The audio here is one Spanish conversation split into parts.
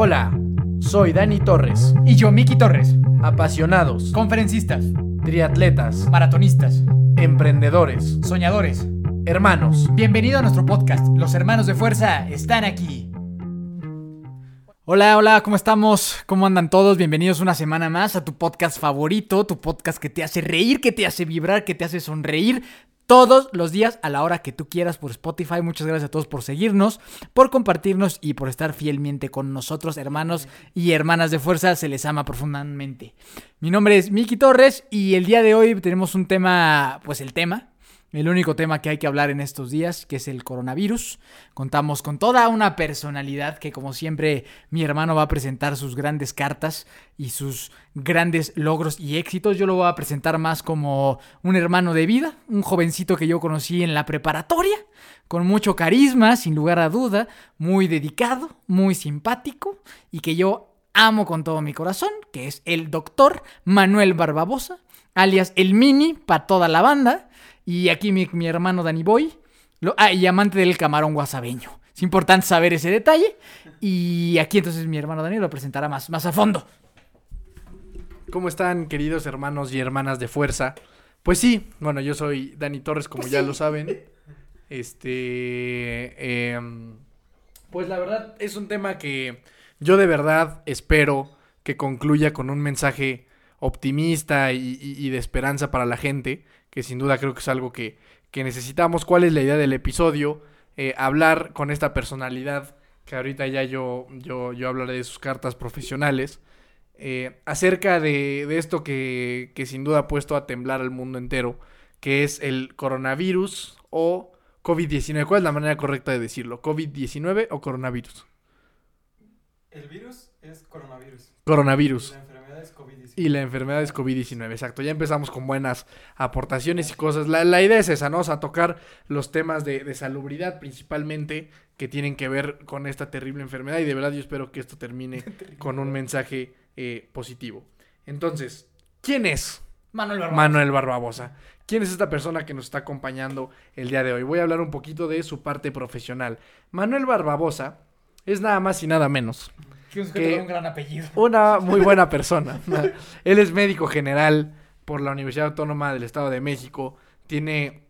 Hola, soy Dani Torres. Y yo, Miki Torres. Apasionados, Conferencistas, triatletas, maratonistas, emprendedores, soñadores. hermanos. Bienvenido a nuestro podcast. Los hermanos de fuerza están aquí. Hola, hola, ¿cómo estamos? ¿Cómo andan todos? Bienvenidos una semana más a tu podcast favorito, tu podcast que te hace reír, que te hace vibrar, que te hace sonreír. Todos los días a la hora que tú quieras por Spotify. Muchas gracias a todos por seguirnos, por compartirnos y por estar fielmente con nosotros, hermanos y hermanas de fuerza. Se les ama profundamente. Mi nombre es Miki Torres y el día de hoy tenemos un tema, pues el tema, el único tema que hay que hablar en estos días, que es el coronavirus. Contamos con toda una personalidad que, como siempre, mi hermano va a presentar sus grandes cartas y sus grandes logros y éxitos. Yo lo voy a presentar más como un hermano de vida, un jovencito que yo conocí en la preparatoria, con mucho carisma, sin lugar a duda, muy dedicado, muy simpático y que yo amo con todo mi corazón, que es el doctor Manuel Barbabosa, alias el Mini para toda la banda. Y aquí mi, mi hermano Danny Boy. Lo- ah, y amante del camarón guasabeño. Es importante saber ese detalle. Y aquí entonces mi hermano Dani lo presentará más, más a fondo. ¿Cómo están, queridos hermanos y hermanas de fuerza? Pues sí, bueno, yo soy Dani Torres, como ya lo saben. Este. em, pues la verdad es un tema que yo de verdad espero que concluya con un mensaje optimista y, y- y de esperanza para la gente, que sin duda creo que es algo que, que necesitamos. ¿Cuál es la idea del episodio? Eh, hablar con esta personalidad, que ahorita ya yo, yo, yo hablaré de sus cartas profesionales, eh, acerca de, de esto que, que sin duda ha puesto a temblar al mundo entero, que es el coronavirus o COVID-19. ¿Cuál es la manera correcta de decirlo? ¿COVID-19 o coronavirus? El virus es coronavirus. Coronavirus. La enfermedad es COVID-19. Y la enfermedad es COVID-19, exacto. Ya empezamos con buenas aportaciones y cosas. La, la idea es esa, ¿no? O sea, tocar los temas de, de salubridad principalmente que tienen que ver con esta terrible enfermedad. Y de verdad yo espero que esto termine con un mensaje eh, positivo. Entonces, ¿quién es Manuel Barbabosa. Manuel Barbabosa? ¿Quién es esta persona que nos está acompañando el día de hoy? Voy a hablar un poquito de su parte profesional. Manuel Barbabosa es nada más y nada menos Que un que- un gran apellido. una muy buena persona. Él es médico general por la Universidad Autónoma del Estado de México. Tiene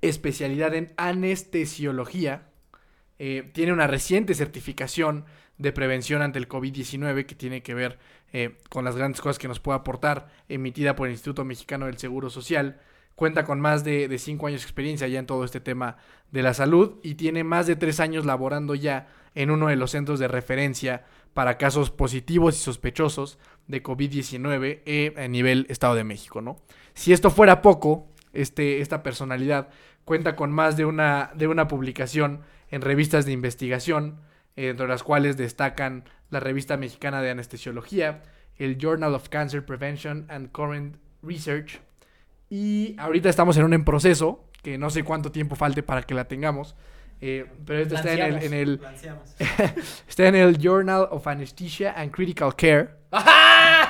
especialidad en anestesiología. Eh, tiene una reciente certificación de prevención ante el COVID-19 que tiene que ver eh, con las grandes cosas que nos puede aportar, emitida por el Instituto Mexicano del Seguro Social. Cuenta con más de, de cinco años de experiencia ya en todo este tema de la salud y tiene más de tres años laborando ya en uno de los centros de referencia para casos positivos y sospechosos de COVID-19 eh, a nivel Estado de México, ¿no? Si esto fuera poco, este, esta personalidad cuenta con más de una, de una publicación en revistas de investigación, eh, entre las cuales destacan la revista mexicana de anestesiología, el Journal of Cancer Prevention and Current Research, y ahorita estamos en un en proceso, que no sé cuánto tiempo falte para que la tengamos, eh, pero esto está en el, en el, Lanceamos. Está en el Journal of Anesthesia and Critical Care.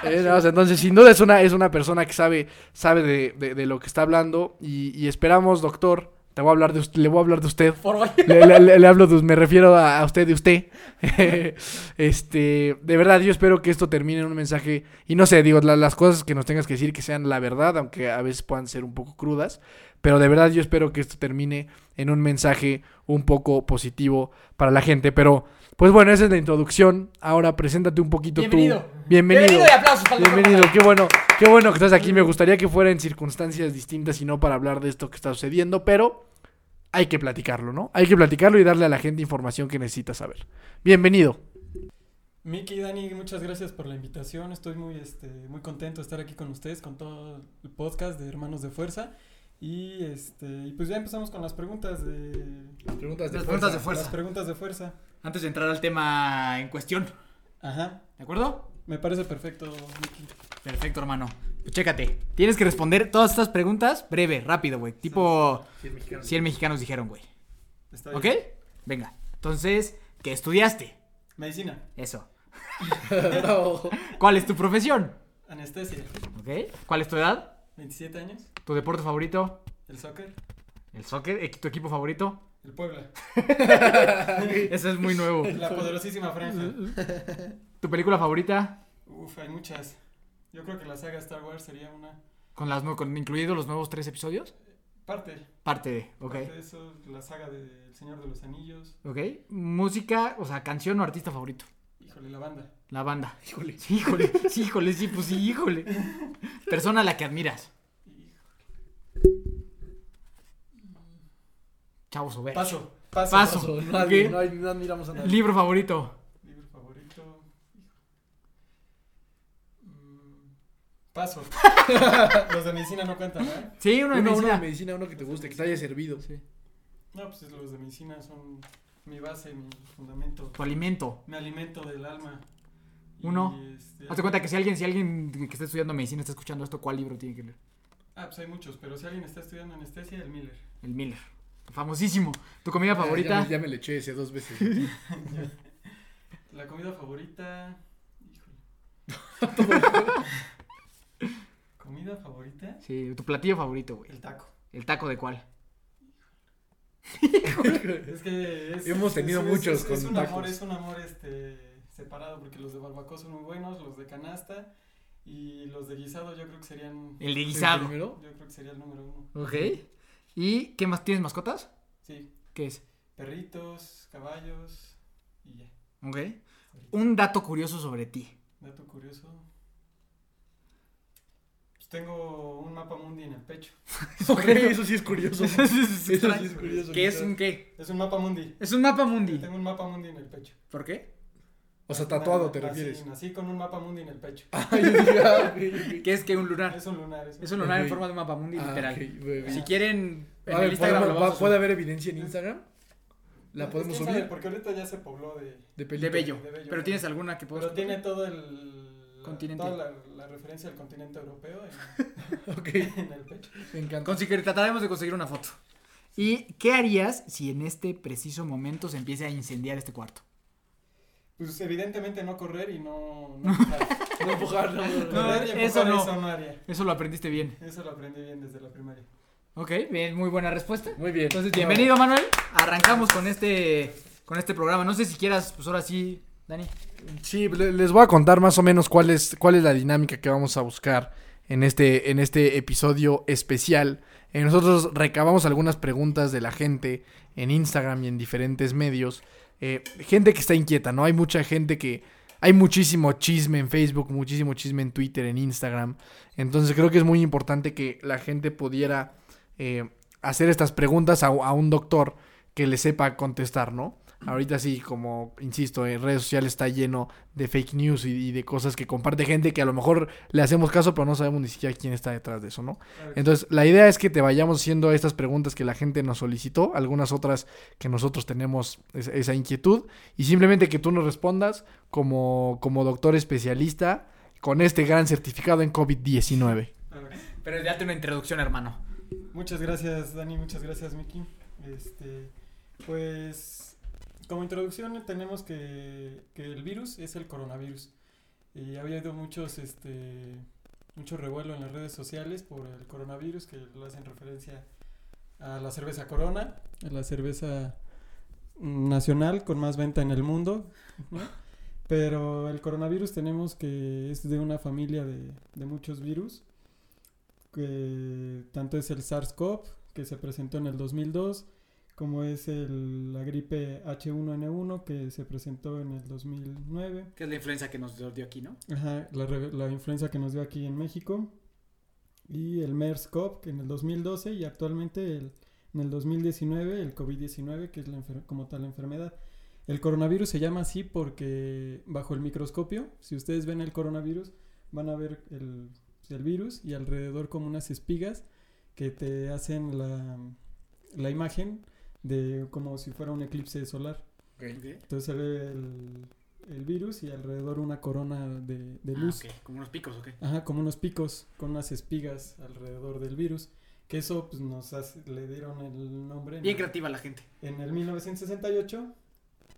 Eh, no, o sea, entonces, sin duda es una, es una persona que sabe, sabe de, de- de lo que está hablando. Y, y esperamos, doctor. Te voy a hablar de usted, le voy a hablar de usted. Por hoy. Le, le- le- le hablo de, me refiero a, a usted de usted. este, de verdad, yo espero que esto termine en un mensaje. Y no sé, digo, la- las cosas que nos tengas que decir que sean la verdad, aunque a veces puedan ser un poco crudas. Pero de verdad yo espero que esto termine en un mensaje un poco positivo para la gente. Pero, pues bueno, esa es la introducción. Ahora preséntate un poquito Bienvenido. tú. Bienvenido. Bienvenido y aplausos para Bienvenido, qué bueno, qué bueno que estás aquí. Me gustaría que fuera en circunstancias distintas y no para hablar de esto que está sucediendo, pero hay que platicarlo, ¿no? Hay que platicarlo y darle a la gente información que necesita saber. Bienvenido. Miki y Dani, muchas gracias por la invitación. Estoy muy, este, muy contento de estar aquí con ustedes, con todo el podcast de Hermanos de Fuerza. Y, este, pues ya empezamos con las preguntas de... Preguntas Las preguntas de fuerza. Las preguntas de fuerza. Antes de entrar al tema en cuestión. Ajá. ¿De acuerdo? Me parece perfecto, Miki. Perfecto, hermano. Pues chécate. Tienes que responder todas estas preguntas breve, rápido, güey. Tipo 100 mexicanos dijeron, güey. Está bien. ¿Ok? Venga. Entonces, ¿qué estudiaste? Medicina. Eso. ¿Cuál es tu profesión? Anestesia. ¿Ok? ¿Cuál es tu edad? 27 años. ¿Tu deporte favorito? El soccer. ¿El soccer? ¿Equi- ¿Tu equipo favorito? El Puebla. Eso es muy nuevo. La poderosísima franja. ¿Tu película favorita? Uf, hay muchas. Yo creo que la saga Star Wars sería una Con las con incluidos los nuevos tres episodios. parte. Parte de, ok. Parte de eso, la saga de El Señor de los Anillos. Ok. Música, o sea, canción o artista favorito. Híjole, la banda. La banda. Híjole. Sí, híjole, sí, híjole, sí, pues sí, híjole. Persona a la que admiras. Chavos Sober. Paso. Paso. Paso. Paso, no, hay- no admiramos a nadie. Libro favorito. Libro favorito. Mm, Paso. los de medicina no cuentan, ¿eh? Sí, uno de Uno, uno medicina. de medicina, uno que te guste, que te haya servido. Sí. No, pues los de medicina son mi base, mi fundamento, Tu alimento. mi alimento del alma. Uno. este, Hazte cuenta que si alguien, si alguien que esté estudiando medicina está escuchando esto, ¿cuál libro tiene que leer? Ah, pues hay muchos, pero si alguien está estudiando anestesia, el Miller. El Miller. Famosísimo. ¿Tu comida Ya, favorita? Ya, me- ya me le eché ese dos veces. La comida favorita. Híjole. ¿Comida favorita? Sí, tu platillo favorito, güey. El taco. ¿El taco de cuál? Es que es, Hemos tenido es- muchos es, con es un amor, es un amor este separado porque los de barbacoa son muy buenos, los de canasta y los de guisado yo creo que serían El de guisado. yo creo que sería el número uno. Ok. ¿Y qué más? ¿Tienes mascotas? Sí, ¿Qué es? perritos, caballos y ya. Ok. Un dato curioso sobre ti. Dato curioso. Pues tengo un mapa mundi en el pecho. Ok, eso sí es curioso. Eso sí es Eso sí extraño. es curioso. ¿Qué es un qué? Es un mapa mundi. Es un mapa mundi. Tengo un mapa mundi en el pecho. ¿Por qué? O sea, tatuado, ¿te refieres? Nací con un mapa mundi en el pecho. Ah, ah. ¿Qué es que un lunar? Es un lunar. Es un Es un lunar en forma de un mapa mundi Ah, literal. Si quieren, en A ver, el Instagram ¿podemos- lo va- vamos a ¿Puede haber evidencia en Instagram? ¿La podemos sabe, subir? Porque ahorita ya se pobló de. De De bello. De bello. Pero tienes alguna que puedas Pero tiene todo el. Continente. Toda la, la referencia al continente europeo en, Ok, en el pecho. me encanta. Conseguir, trataremos de conseguir una foto. ¿Y qué harías si en este preciso momento se empiece a incendiar este cuarto? Pues evidentemente no correr y no. No empujar. No empujar, no, no, no. Correr y empujar, eso no. Eso no haría. Eso lo aprendiste bien. Eso lo aprendí bien desde la primaria. Ok, bien, muy buena respuesta. Muy bien. Entonces, bienvenido Manuel. Arrancamos con este con este programa. No sé si quieras, pues ahora sí, Dani. Sí, le- les voy a contar más o menos cuál es, cuál es la dinámica que vamos a buscar en este, en este episodio especial. Eh, nosotros recabamos algunas preguntas de la gente en Instagram y en diferentes medios. Eh, gente que está inquieta, ¿no? Hay mucha gente que... Hay muchísimo chisme en Facebook, muchísimo chisme en Twitter, en Instagram. Entonces creo que es muy importante que la gente pudiera eh, hacer estas preguntas a, a un doctor que le sepa contestar, ¿no? Ahorita sí, como insisto, en redes sociales está lleno de fake news y, y de cosas que comparte gente que a lo mejor le hacemos caso, pero no sabemos ni siquiera quién está detrás de eso, ¿no? Entonces, la idea es que te vayamos haciendo estas preguntas que la gente nos solicitó, algunas otras que nosotros tenemos es- esa inquietud, y simplemente que tú nos respondas como, como doctor especialista con este gran certificado en COVID-19. A ver. Pero date una introducción, hermano. Muchas gracias, Dani. Muchas gracias, Miki. Este, pues, como introducción tenemos que, que el virus es el coronavirus. Y había habido muchos, este, mucho revuelo en las redes sociales por el coronavirus que lo hacen referencia a la cerveza Corona, la cerveza nacional con más venta en el mundo. Pero el coronavirus tenemos que es de una familia de, de muchos virus que tanto es el SARS-CoV, que se presentó en el 2002, como es el, la gripe H1N1, que se presentó en el 2009, Que es la influencia que nos dio aquí, ¿no? Ajá, la, la influenza que nos dio aquí en México, y el MERS-CoV, que en el 2012, y actualmente el- en el 2019 el COVID-19, que es la enfer- como tal la enfermedad. El coronavirus se llama así porque bajo el microscopio, si ustedes ven el coronavirus, van a ver el, el virus y alrededor como unas espigas que te hacen la, la imagen de como si fuera un eclipse solar. Entonces se ve el, el virus y alrededor una corona de, de luz. Ah, ok, Como unos picos, ok. Ajá, como unos picos con unas espigas alrededor del virus. Que eso pues, nos hace- le dieron el nombre en, Bien creativa la gente. en el 1968.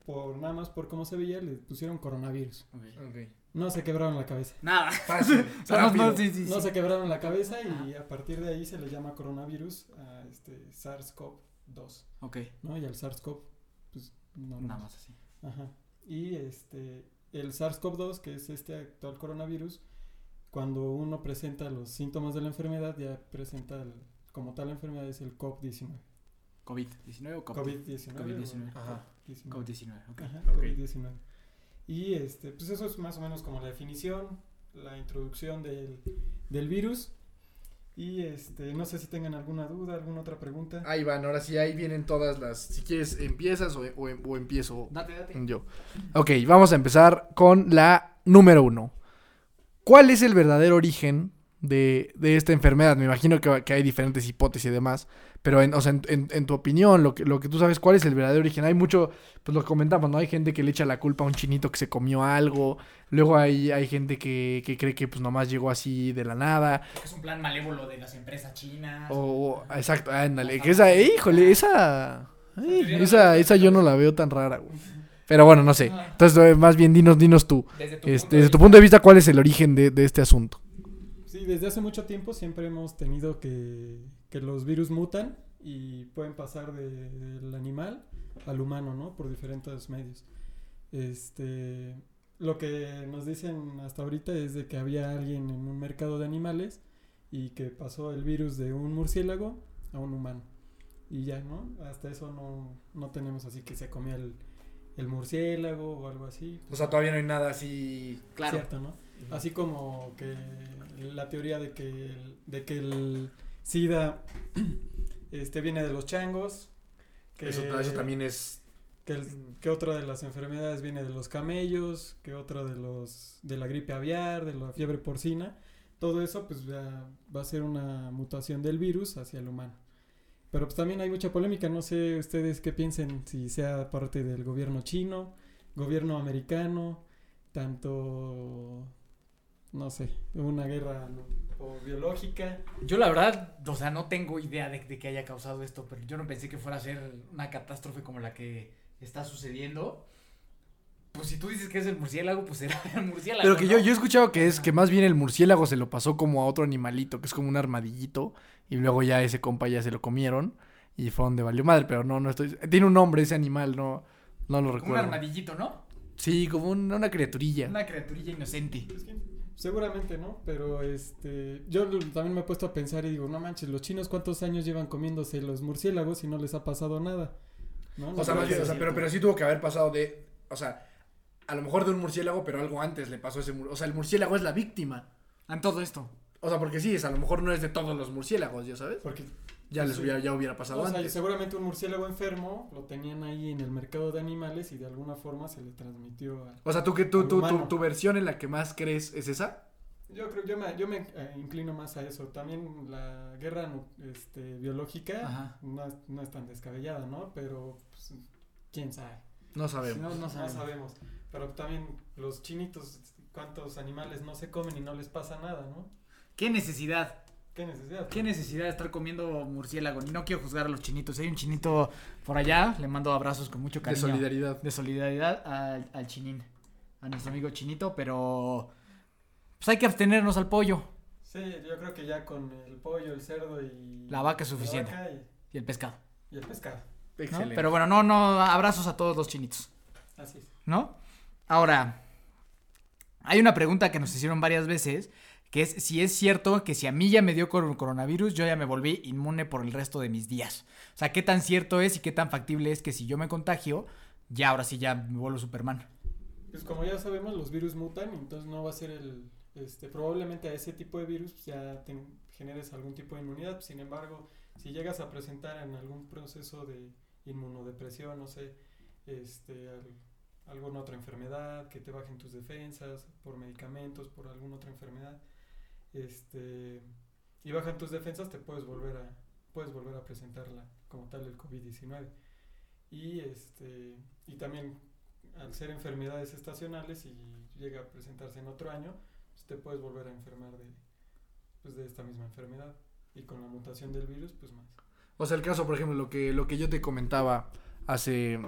Por, nada más por cómo se veía, le pusieron coronavirus. No se quebraron la cabeza. Nada. Fácil, O sea, no- no, sí, sí, No sí. se quebraron la cabeza y a partir de ahí se le llama coronavirus a este SARS-CoV. 2, Ok. ¿no? Y el SARS-CoV, pues no. Nada más así. Ajá. Y este, el SARS-CoV-2, que es este actual coronavirus, cuando uno presenta los síntomas de la enfermedad, ya presenta el- como tal la enfermedad es el COVID-19. COVID-19 o COVID? COVID-19. COVID-19. o Ajá. COVID-19. COVID-19, ok. Ajá, Ok. COVID-19. Y este, pues eso es más o menos como la definición, la introducción del, del virus. Y este, no sé si tengan alguna duda, alguna otra pregunta. Ahí van, ahora sí, ahí vienen todas las. Si quieres, empiezas o, o- o empiezo Date, date. yo. Ok, vamos a empezar con la número uno. ¿Cuál es el verdadero origen de, de esta enfermedad? Me imagino que, que hay diferentes hipótesis y demás, pero en, o sea, en, en- en tu opinión, lo que, lo que tú sabes, ¿cuál es el verdadero origen? Hay mucho, pues lo comentamos, ¿no? Hay gente que le echa la culpa a un chinito que se comió algo, luego hay, hay gente que, que cree que pues nomás llegó así de la nada, Es un plan malévolo de las empresas chinas. o, o- exacto, ándale, que esa, híjole, esa, esa, esa yo no la veo tan rara, güey. Pero bueno, no sé. Entonces, eh, más bien, dinos, dinos tú. Desde tu, Este, desde tu punto de vista, ¿cuál es el origen de, de este asunto? Desde hace mucho tiempo siempre hemos tenido que, que los virus mutan y pueden pasar de- del animal al humano, ¿no? Por diferentes medios. Este, lo que nos dicen hasta ahorita es de que había alguien en un mercado de animales y que pasó el virus de un murciélago a un humano. Y ya, ¿no? Hasta eso no, no tenemos así que se comía el, el murciélago o algo así. O sea, todavía no hay nada así. Claro. Cierto, ¿no? Así como que la teoría de que el, de que el SIDA este viene de los changos. Que, Eso, eso también es. que, el- que otra de las enfermedades viene de los camellos, que otra de los de la gripe aviar, de la fiebre porcina. Todo eso pues ya va a ser una mutación del virus hacia el humano. Pero pues también hay mucha polémica, no sé ustedes qué piensen si sea parte del gobierno chino, gobierno americano, tanto no sé, una guerra o biológica. Yo la verdad, o sea, no tengo idea de, de que haya causado esto, pero yo no pensé que fuera a ser una catástrofe como la que está sucediendo. Pues si tú dices que es el murciélago, pues será el murciélago. Pero que yo, ¿no? yo he escuchado que es que más bien el murciélago se lo pasó como a otro animalito, que es como un armadillito, y luego ya ese compa ya se lo comieron y fue donde valió madre, pero no, no estoy. Tiene un nombre ese animal, no, no lo Como un recuerdo. armadillito, ¿no? Sí, como un- una criaturilla. Una criaturilla inocente. Pues, ¿quién? Seguramente no, pero este yo también me he puesto a pensar y digo, no manches, los chinos cuántos años llevan comiéndose los murciélagos y no les ha pasado nada. ¿No? No O sea, más bien, o sea, pero, pero sí tuvo que haber pasado de. O sea, a lo mejor de un murciélago, pero algo antes le pasó a ese murciélago. O sea, el murciélago es la víctima. En todo esto. O sea, porque sí, es, a lo mejor no es de todos los murciélagos, ya sabes. Porque Ya les Sí. hubiera, ya hubiera pasado o sea, antes. seguramente un murciélago enfermo lo tenían ahí en el mercado de animales y de alguna forma se le transmitió a... O sea, tú que tú, tú, tu, tu versión en la que más crees es esa. Yo creo, yo me, yo me eh, inclino más a eso. También la guerra este, biológica no es, no es tan descabellada, ¿no? Pero pues, quién sabe. No sabemos. No, no No sabemos. sabemos. Pero también los chinitos, cuántos animales no se comen y no les pasa nada, ¿no? ¿Qué necesidad? ¿Qué necesidad? ¿Qué necesidad de estar comiendo murciélago? Y no quiero juzgar a los chinitos. Hay un chinito por allá, le mando abrazos con mucho De cariño. solidaridad. de solidaridad al, al chinín, a nuestro amigo chinito, pero pues hay que abstenernos al pollo Sí, yo creo que ya con el pollo, el cerdo y... La vaca es la suficiente. vaca y, y el pescado. y el pescado. ¿no? Excelente. Pero bueno, no, no, abrazos a todos los chinitos, Así es. ¿no? Ahora, hay una pregunta que nos hicieron varias veces, que es si es cierto que si a mí ya me dio cor- coronavirus, yo ya me volví inmune por el resto de mis días. O sea, qué tan cierto es y qué tan factible es que si yo me contagio, ya ahora sí ya me vuelvo Superman. Pues como ya sabemos, los virus mutan, entonces no va a ser el... Este, probablemente a ese tipo de virus pues, ya te generes algún tipo de inmunidad. Sin embargo, si llegas a presentar en algún proceso de inmunodepresión, no sé, este, al- alguna otra enfermedad, que te bajen tus defensas por medicamentos, por alguna otra enfermedad, este, y bajan tus defensas, te puedes volver a, puedes volver a presentarla como tal el COVID-19. Y este, y también al ser enfermedades estacionales y llega a presentarse en otro año, pues te puedes volver a enfermar de, pues de esta misma enfermedad. Y con la mutación del virus, pues más. O sea, el caso, por ejemplo, lo que, lo que yo te comentaba hace,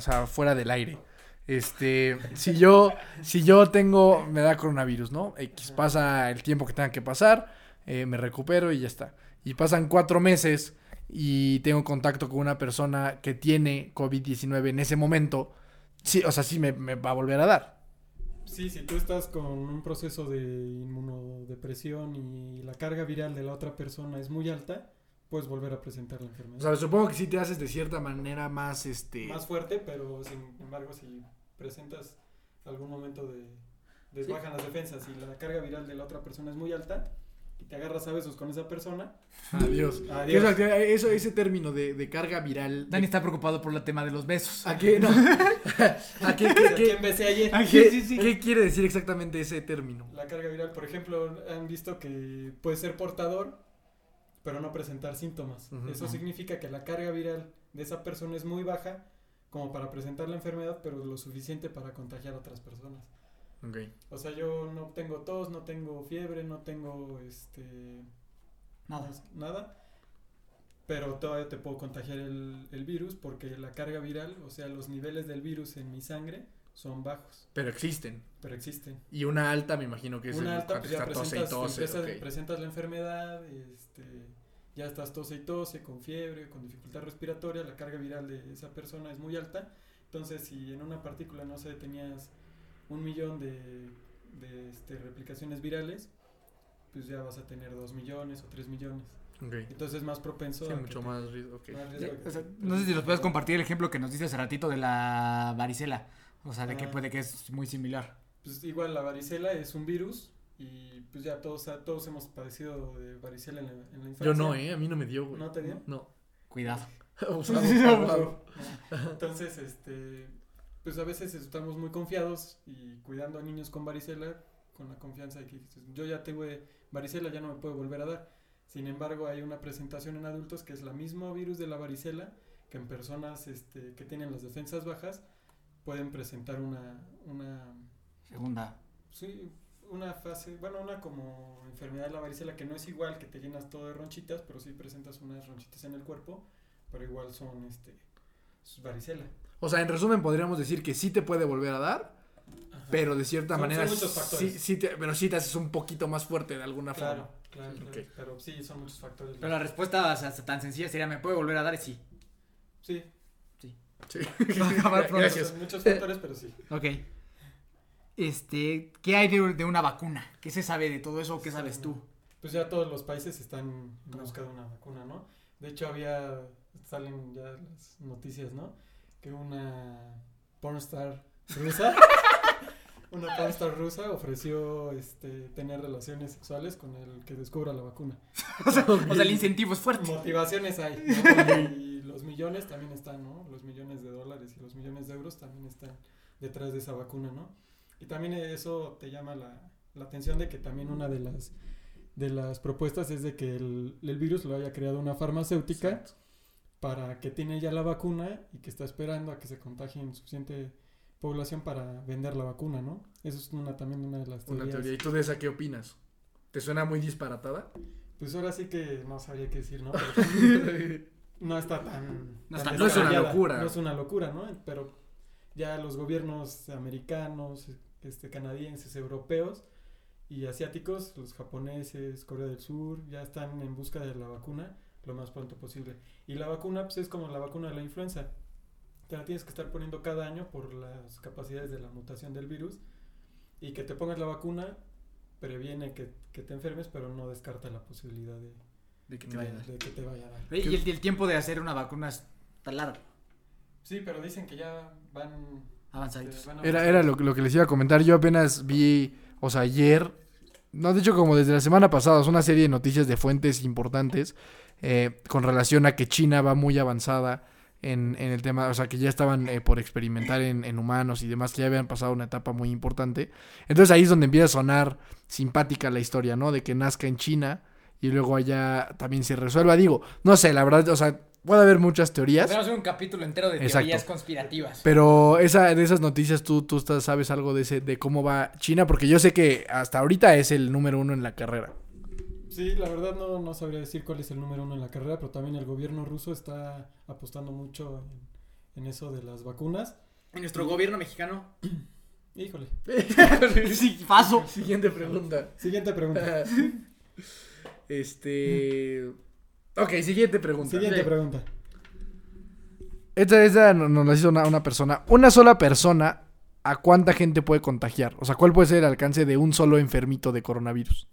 sea, fuera del aire. Este, si yo, si yo tengo, me da coronavirus, ¿no? X pasa el tiempo que tenga que pasar, eh, me recupero y ya está. Y pasan cuatro meses y tengo contacto con una persona que tiene COVID-19 en ese momento, sí, o sea, sí me, me va a volver a dar. Sí, si tú estás con un proceso de inmunodepresión y la carga viral de la otra persona es muy alta, puedes volver a presentar la enfermedad. O sea, supongo que sí te haces de cierta manera más, este... Más fuerte, pero sin embargo, si presentas algún momento de desbajan las defensas y la carga viral de la otra persona es muy alta y te agarras a besos con esa persona, Adiós. Adiós. Eso, eso- ese término de, de carga viral... Dani está preocupado por el tema de los besos. ¿A qué? No. ¿A qué, qué- ¿a qué- quién besé ayer? qué- sí, sí. qué quiere decir exactamente ese término? La carga viral, por ejemplo, han visto que puede ser portador, pero no presentar síntomas. Eso significa que la carga viral de esa persona es muy baja como para presentar la enfermedad, pero lo suficiente para contagiar a otras personas. Ok. O sea, yo no tengo tos, no tengo fiebre, no tengo este Nada. nada, pero todavía te puedo contagiar el, el virus porque la carga viral, o sea, los niveles del virus en mi sangre son bajos, Pero existen. pero existen. Y una alta me imagino que es Una el alta, pues ya está tose y presentas, tose, empiezas- ok. presentas la enfermedad, este, ya estás tose y tose, con fiebre, con dificultad respiratoria, la carga viral de esa persona es muy alta. Entonces, si en una partícula, no sé, tenías un millón de, de este, replicaciones virales, pues ya vas a tener dos millones o tres millones. Ok. Entonces es más propenso Sí, a que mucho te- más riesgo, ok. más riesgo que O sea, te- no sé si nos puedes compartir el ejemplo que nos dice hace ratito de la varicela. O sea, de que Ah. puede que es muy similar. Pues igual la varicela es un virus y pues ya todos, todos hemos padecido de varicela en la, en la infancia. Yo no, ¿eh? A mí no me dio, güey. ¿No te dio? No. Cuidado. Abusado, abusado. Entonces, este, pues a veces estamos muy confiados y cuidando a niños con varicela con la confianza de que yo ya tengo varicela, ya no me puede volver a dar. Sin embargo, hay una presentación en adultos que es la mismo virus de la varicela que en personas este, que tienen las defensas bajas pueden presentar una, una, Segunda. sí, una fase, bueno, una como enfermedad de la varicela que no es igual, que te llenas todo de ronchitas, pero sí presentas unas ronchitas en el cuerpo, pero igual son este, es varicela. O sea, en resumen podríamos decir que sí te puede volver a dar, Ajá. pero de cierta Son- son manera muchos factores. sí, sí te, pero sí te haces un poquito más fuerte de alguna Claro, forma. claro, claro. Ok. Pero sí, son muchos factores. Pero la respuesta o sea, tan sencilla sería, ¿me puede volver a dar? Y sí. Sí, Sí. Va a acabar pronto. Gracias. son muchos factores, pero sí. Ok. Este, ¿qué hay de, de una vacuna? ¿Qué se sabe de todo eso o qué sabes tú? Pues ya todos los países están en busca de una vacuna, ¿no? De hecho, había, salen ya las noticias, ¿no? Que una pornstar rusa, una pornstar rusa ofreció este, tener relaciones sexuales con el que descubra la vacuna. O sea, el incentivo es fuerte. Motivaciones hay, ¿no? Y los millones también están, ¿no? Los millones de dólares y los millones de euros también están detrás de esa vacuna, ¿no? Y también eso te llama la, la atención de que también una de las de las propuestas es de que el, el virus lo haya creado una farmacéutica Exacto. para que tiene ya la vacuna y que está esperando a que se contagien suficiente población para vender la vacuna, ¿no? Eso es una también una de las Una teorías. teoría. ¿Y tú de esa qué opinas? ¿Te suena muy disparatada? Pues ahora sí que no sabría qué decir, ¿no? No está tan... No tan está- no es una locura. No es una locura, ¿no? Pero ya los gobiernos americanos, este, canadienses, europeos y asiáticos, los japoneses, Corea del Sur, ya están en busca de la vacuna lo más pronto posible. Y la vacuna, pues es como la vacuna de la influenza. Te la tienes que estar poniendo cada año por las capacidades de la mutación del virus. Y que te pongas la vacuna previene que, que te enfermes, pero no descarta la posibilidad de, De que de- te vaya a dar. de que te vaya a dar. Y el, y el tiempo de hacer una vacuna está largo, Sí, pero dicen que ya van... avanzaditos. Era, era lo, que- lo que les iba a comentar. Yo apenas vi, o sea, ayer, no, de hecho como desde la semana pasada, es una serie de noticias de fuentes importantes eh, con relación a que China va muy avanzada en, en el tema, o sea, que ya estaban eh, por experimentar en, en humanos y demás, que ya habían pasado una etapa muy importante. Entonces ahí es donde empieza a sonar simpática la historia, ¿no? De que nazca en China y luego allá también se resuelva. Digo, no sé, la verdad, o sea, puede haber muchas teorías. Podemos hacer un capítulo entero de Exacto. teorías conspirativas. Pero esa, de esas noticias, ¿tú, tú estás- sabes algo de ese, de cómo va China, porque yo sé que hasta ahorita es el número uno en la carrera. Sí, la verdad no, no sabría decir cuál es el número uno en la carrera, pero también el gobierno ruso está apostando mucho en, en eso de las vacunas. En nuestro gobierno mexicano. Híjole. sí, paso. Siguiente pregunta. Siguiente pregunta. este. Ok, siguiente pregunta. Siguiente Sí. pregunta. Esta, esta no- nos la hizo una, una persona. Una sola persona, ¿a cuánta gente puede contagiar? O sea, ¿cuál puede ser el alcance de un solo enfermito de coronavirus?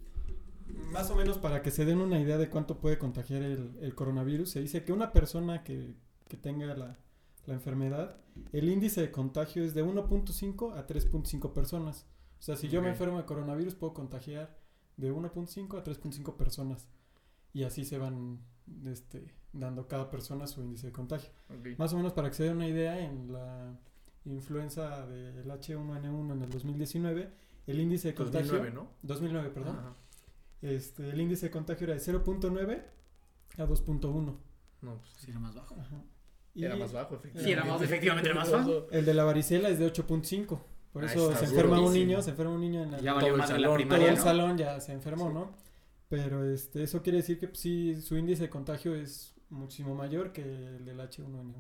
Más o menos para que se den una idea de cuánto puede contagiar el, el coronavirus, se dice que una persona que, que tenga la, la enfermedad, el índice de contagio es de 1.5 a 3.5 personas. O sea, si yo me enfermo de coronavirus, puedo contagiar de 1.5 a 3.5 personas. Y así se van este, dando cada persona su índice de contagio. Más o menos para que se den una idea, en la influenza del H1N1 en el 2019, el índice de contagio... 2009, ¿no? 2009, perdón. Ajá. Este, el índice de contagio era de 0.9 a 2.1. No, pues Sí, era más bajo. Ajá. Y era más bajo, efectivamente. Sí, era más- efectivamente era más bajo. El de la varicela es de 8.5. Por Ah, eso se enferma un niño, se enferma un niño en la, Ya Todo valió el más de la salón, todo primaria, el ¿no? salón ya se enfermó, ¿no? Pero este, eso quiere decir que pues, sí, su índice de contagio es muchísimo mayor que el del H1N1.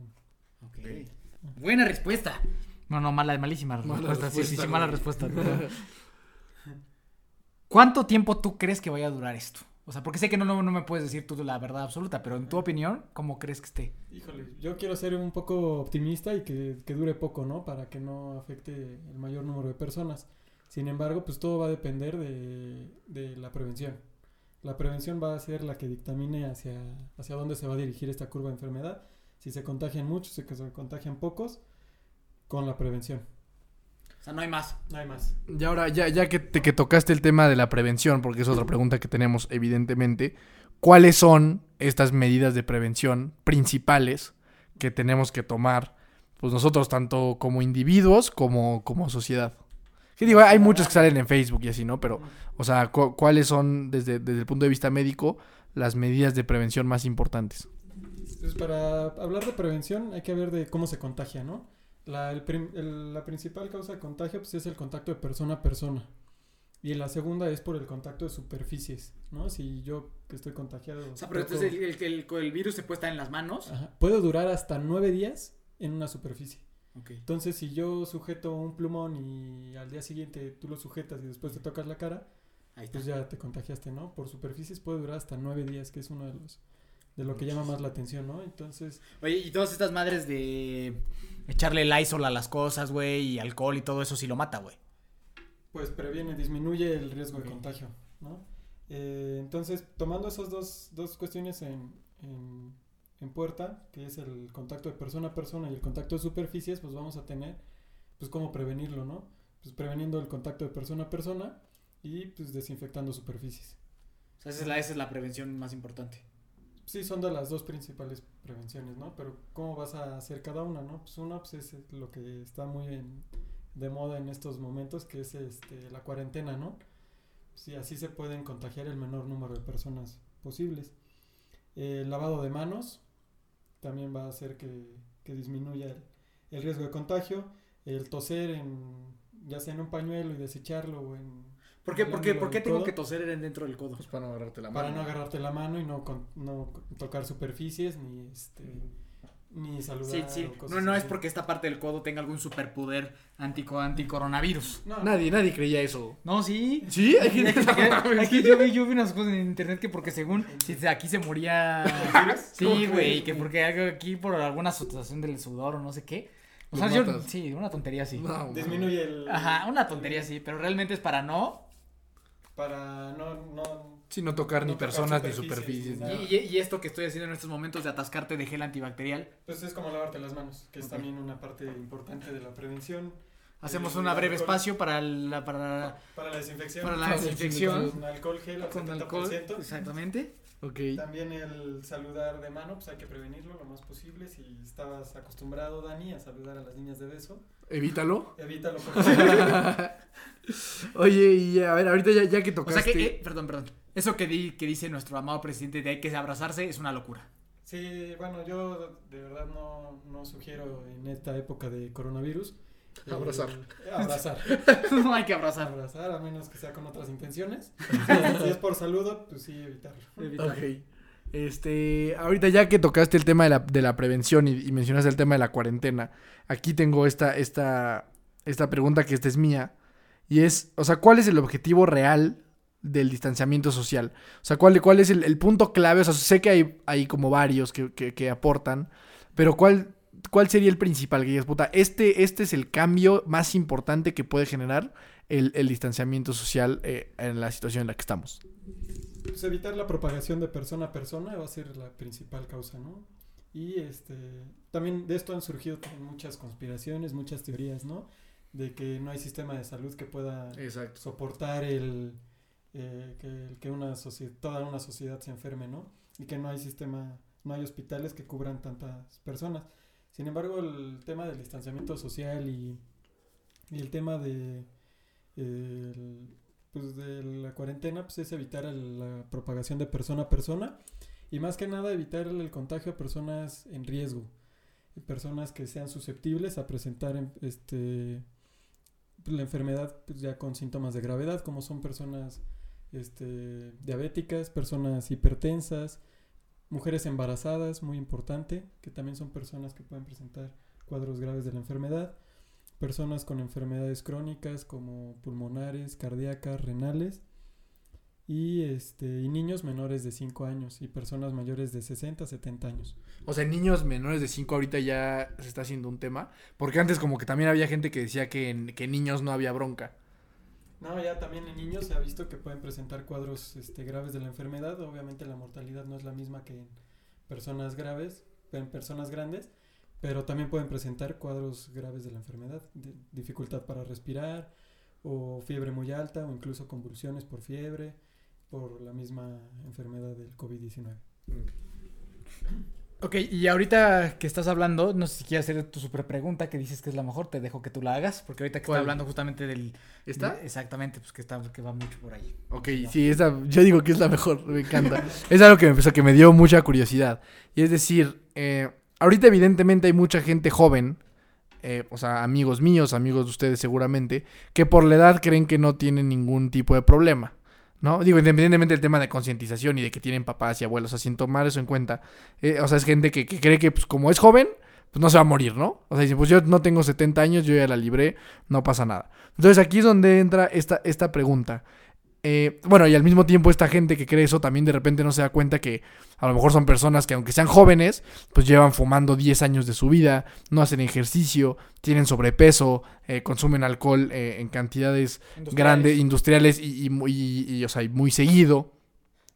Ok. Buena respuesta. No, no, mala, malísima Mala respuesta. sí, sí, sí, mala respuesta. pero- ¿Cuánto tiempo tú crees que vaya a durar esto? O sea, porque sé que no, no, no me puedes decir tú la verdad absoluta, pero en tu opinión, ¿cómo crees que esté? Híjole, yo quiero ser un poco optimista y que, que dure poco, ¿no? Para que no afecte el mayor número de personas. Sin embargo, pues todo va a depender de, de la prevención. La prevención va a ser la que dictamine hacia, hacia dónde se va a dirigir esta curva de enfermedad. Si se contagian muchos, si se contagian pocos, con la prevención. O sea, no hay más. No hay más. Y ahora, ya, ya que, te- que tocaste el tema de la prevención, porque es otra pregunta que tenemos, evidentemente, ¿cuáles son estas medidas de prevención principales que tenemos que tomar, pues nosotros, tanto como individuos como como sociedad? Que digo, hay muchos que salen en Facebook y así, ¿no? Pero, o sea, cu- ¿cuáles son, desde, desde el punto de vista médico, las medidas de prevención más importantes? Entonces, para hablar de prevención hay que ver de cómo se contagia, ¿no? La, el prim- el- la principal causa de contagio pues, es el contacto de persona a persona. Y la segunda es por el contacto de superficies, ¿no? Si yo que estoy contagiado... O sea, pero toco- entonces el, el- el- el virus se puede estar en las manos. Ajá, puede durar hasta nueve días en una superficie. Entonces, si yo sujeto un plumón y al día siguiente tú lo sujetas y después te tocas la cara, Ahí pues ya te contagiaste, ¿no? Por superficies puede durar hasta nueve días, que es uno de los... de lo que llama más la atención, ¿no? Entonces... Oye, y todas estas madres de echarle Lysol a las cosas, güey, y alcohol y todo eso sí lo mata, güey. pues previene, disminuye el riesgo de contagio, ¿no? Eh, entonces, tomando esas dos, dos cuestiones en, en, en puerta, que es el contacto de persona a persona y el contacto de superficies, pues vamos a tener, pues cómo prevenirlo, ¿no? Pues preveniendo el contacto de persona a persona y pues desinfectando superficies. O sea, esa es la, esa es la prevención más importante. Sí, son de las dos principales prevenciones, ¿no? Pero ¿cómo vas a hacer cada una, no? Pues una pues es lo que está muy en- de moda en estos momentos, que es este, la cuarentena, ¿no? Sí, así se pueden contagiar el menor número de personas posibles. El lavado de manos también va a hacer que, que disminuya el, el riesgo de contagio. El toser en, ya sea en un pañuelo y desecharlo o en... ¿Por qué, por qué, jalándolo por qué del tengo codo. que toser en- dentro del codo? Pues para no agarrarte la para no agarrarte la mano y no, con- no tocar superficies ni este ni saludar Sí, sí. o cosas No, no es porque esta parte del codo tenga algún superpoder antico anticoronavirus. no, Nadie, nadie creía eso. No, sí. ¿Sí? Hay gente Aquí yo vi, yo vi unas cosas en internet que porque según si se- aquí se moría. Sí, ¿Cómo güey, que porque aquí por alguna situación del sudor o no sé qué. O sea, yo sí, una tontería así. No, disminuye el Ajá, una tontería así, pero realmente es para no. Para no no Sí, no tocar ni No tocar personas ni superficies, ni ni-. Y, y esto que estoy haciendo en estos momentos de atascarte de gel antibacterial. pues es como lavarte las manos que es Ok. también una parte importante de la prevención Hacemos un breve alcohol. espacio para la, para, para la desinfección para la desinfección con alcohol gel al con 70%. alcohol. Exactamente. Ok. También el saludar de mano, pues hay que prevenirlo lo más posible. Si estabas acostumbrado, Dani, a saludar a las niñas de beso, Evítalo. evítalo. por favor. Oye, y a ver, ahorita ya, ya que O tocaste... sea que, eh, perdón, perdón. Eso que, di, que dice nuestro amado presidente de hay que abrazarse es una locura. Sí, bueno, yo de verdad no, no sugiero en esta época de coronavirus. eh, Abrazar. abrazar. no hay que abrazar. abrazar, a menos que sea con otras intenciones. si es por saludo, pues sí, evitarlo. Ok. Este, ahorita ya que tocaste el tema de la, de la prevención y, y mencionaste el tema de la cuarentena, aquí tengo esta, esta, esta pregunta que esta es mía. Y es, o sea, ¿cuál es el objetivo real del distanciamiento social? O sea, ¿cuál, cuál es el, el punto clave? O sea, sé que hay, hay como varios que, que- que aportan, pero ¿cuál, ¿cuál sería el principal? Que digas, puta, este, este es el cambio más importante que puede generar el, el distanciamiento social eh, en la situación en la que estamos. Pues evitar la propagación de persona a persona va a ser la principal causa, ¿no? Y este también de esto han surgido muchas conspiraciones, muchas teorías, ¿no? De que no hay sistema de salud que pueda Exacto. soportar el eh, que, que una sociedad, toda una sociedad se enferme, ¿no? Y que no hay sistema, no hay hospitales que cubran tantas personas. Sin embargo, el tema del distanciamiento social y, y el tema de el- pues de la cuarentena pues es evitar el- la propagación de persona a persona y más que nada evitar el contagio a personas en riesgo, personas que sean susceptibles a presentar em- este la enfermedad pues, ya con síntomas de gravedad, como son personas este, diabéticas, personas hipertensas, mujeres embarazadas, muy importante, que también son personas que pueden presentar cuadros graves de la enfermedad, personas con enfermedades crónicas como pulmonares, cardíacas, renales, y, este, y niños menores de 5 años y personas mayores de 60 a 70 años. O sea, niños menores de 5 ahorita ya se está haciendo un tema. Porque antes como que también había gente que decía que en, que niños no había bronca. No, ya también en niños se ha visto que pueden presentar cuadros este, graves de la enfermedad. Obviamente la mortalidad no es la misma que en personas graves, en personas grandes, pero también pueden presentar cuadros graves de la enfermedad, di- dificultad para respirar, o fiebre muy alta, o incluso convulsiones por fiebre, por la misma enfermedad del COVID-19. Ok, y ahorita que estás hablando, no sé si quieres hacer tu super pregunta que dices que es la mejor, te dejo que tú la hagas, porque ahorita que ¿Cuál? está hablando justamente del... ¿Está? de- exactamente, pues que, está, que va mucho por ahí. Ok, sí, esa, yo digo que es la mejor, me encanta. es algo que me empezó, que me dio mucha curiosidad. Y es decir, eh, ahorita evidentemente hay mucha gente joven, eh, o sea, amigos míos, amigos de ustedes seguramente, que por la edad creen que no tienen ningún tipo de problema. ¿No? Digo, independientemente del tema de concientización y de que tienen papás y abuelos, o sea, sin tomar eso en cuenta. eh, o sea, es gente que, cree que, pues, como es joven, pues no se va a morir, ¿no? O sea, dice, pues yo no tengo 70 años, yo ya la libré, no pasa nada. Entonces aquí es donde entra esta, esta pregunta. Eh, bueno, y al mismo tiempo esta gente que cree eso también de repente no se da cuenta que a lo mejor son personas que aunque sean jóvenes, pues llevan fumando 10 años de su vida, no hacen ejercicio, tienen sobrepeso, eh, consumen alcohol eh, en cantidades grandes, industriales y, y muy, y, y, o sea, y muy seguido.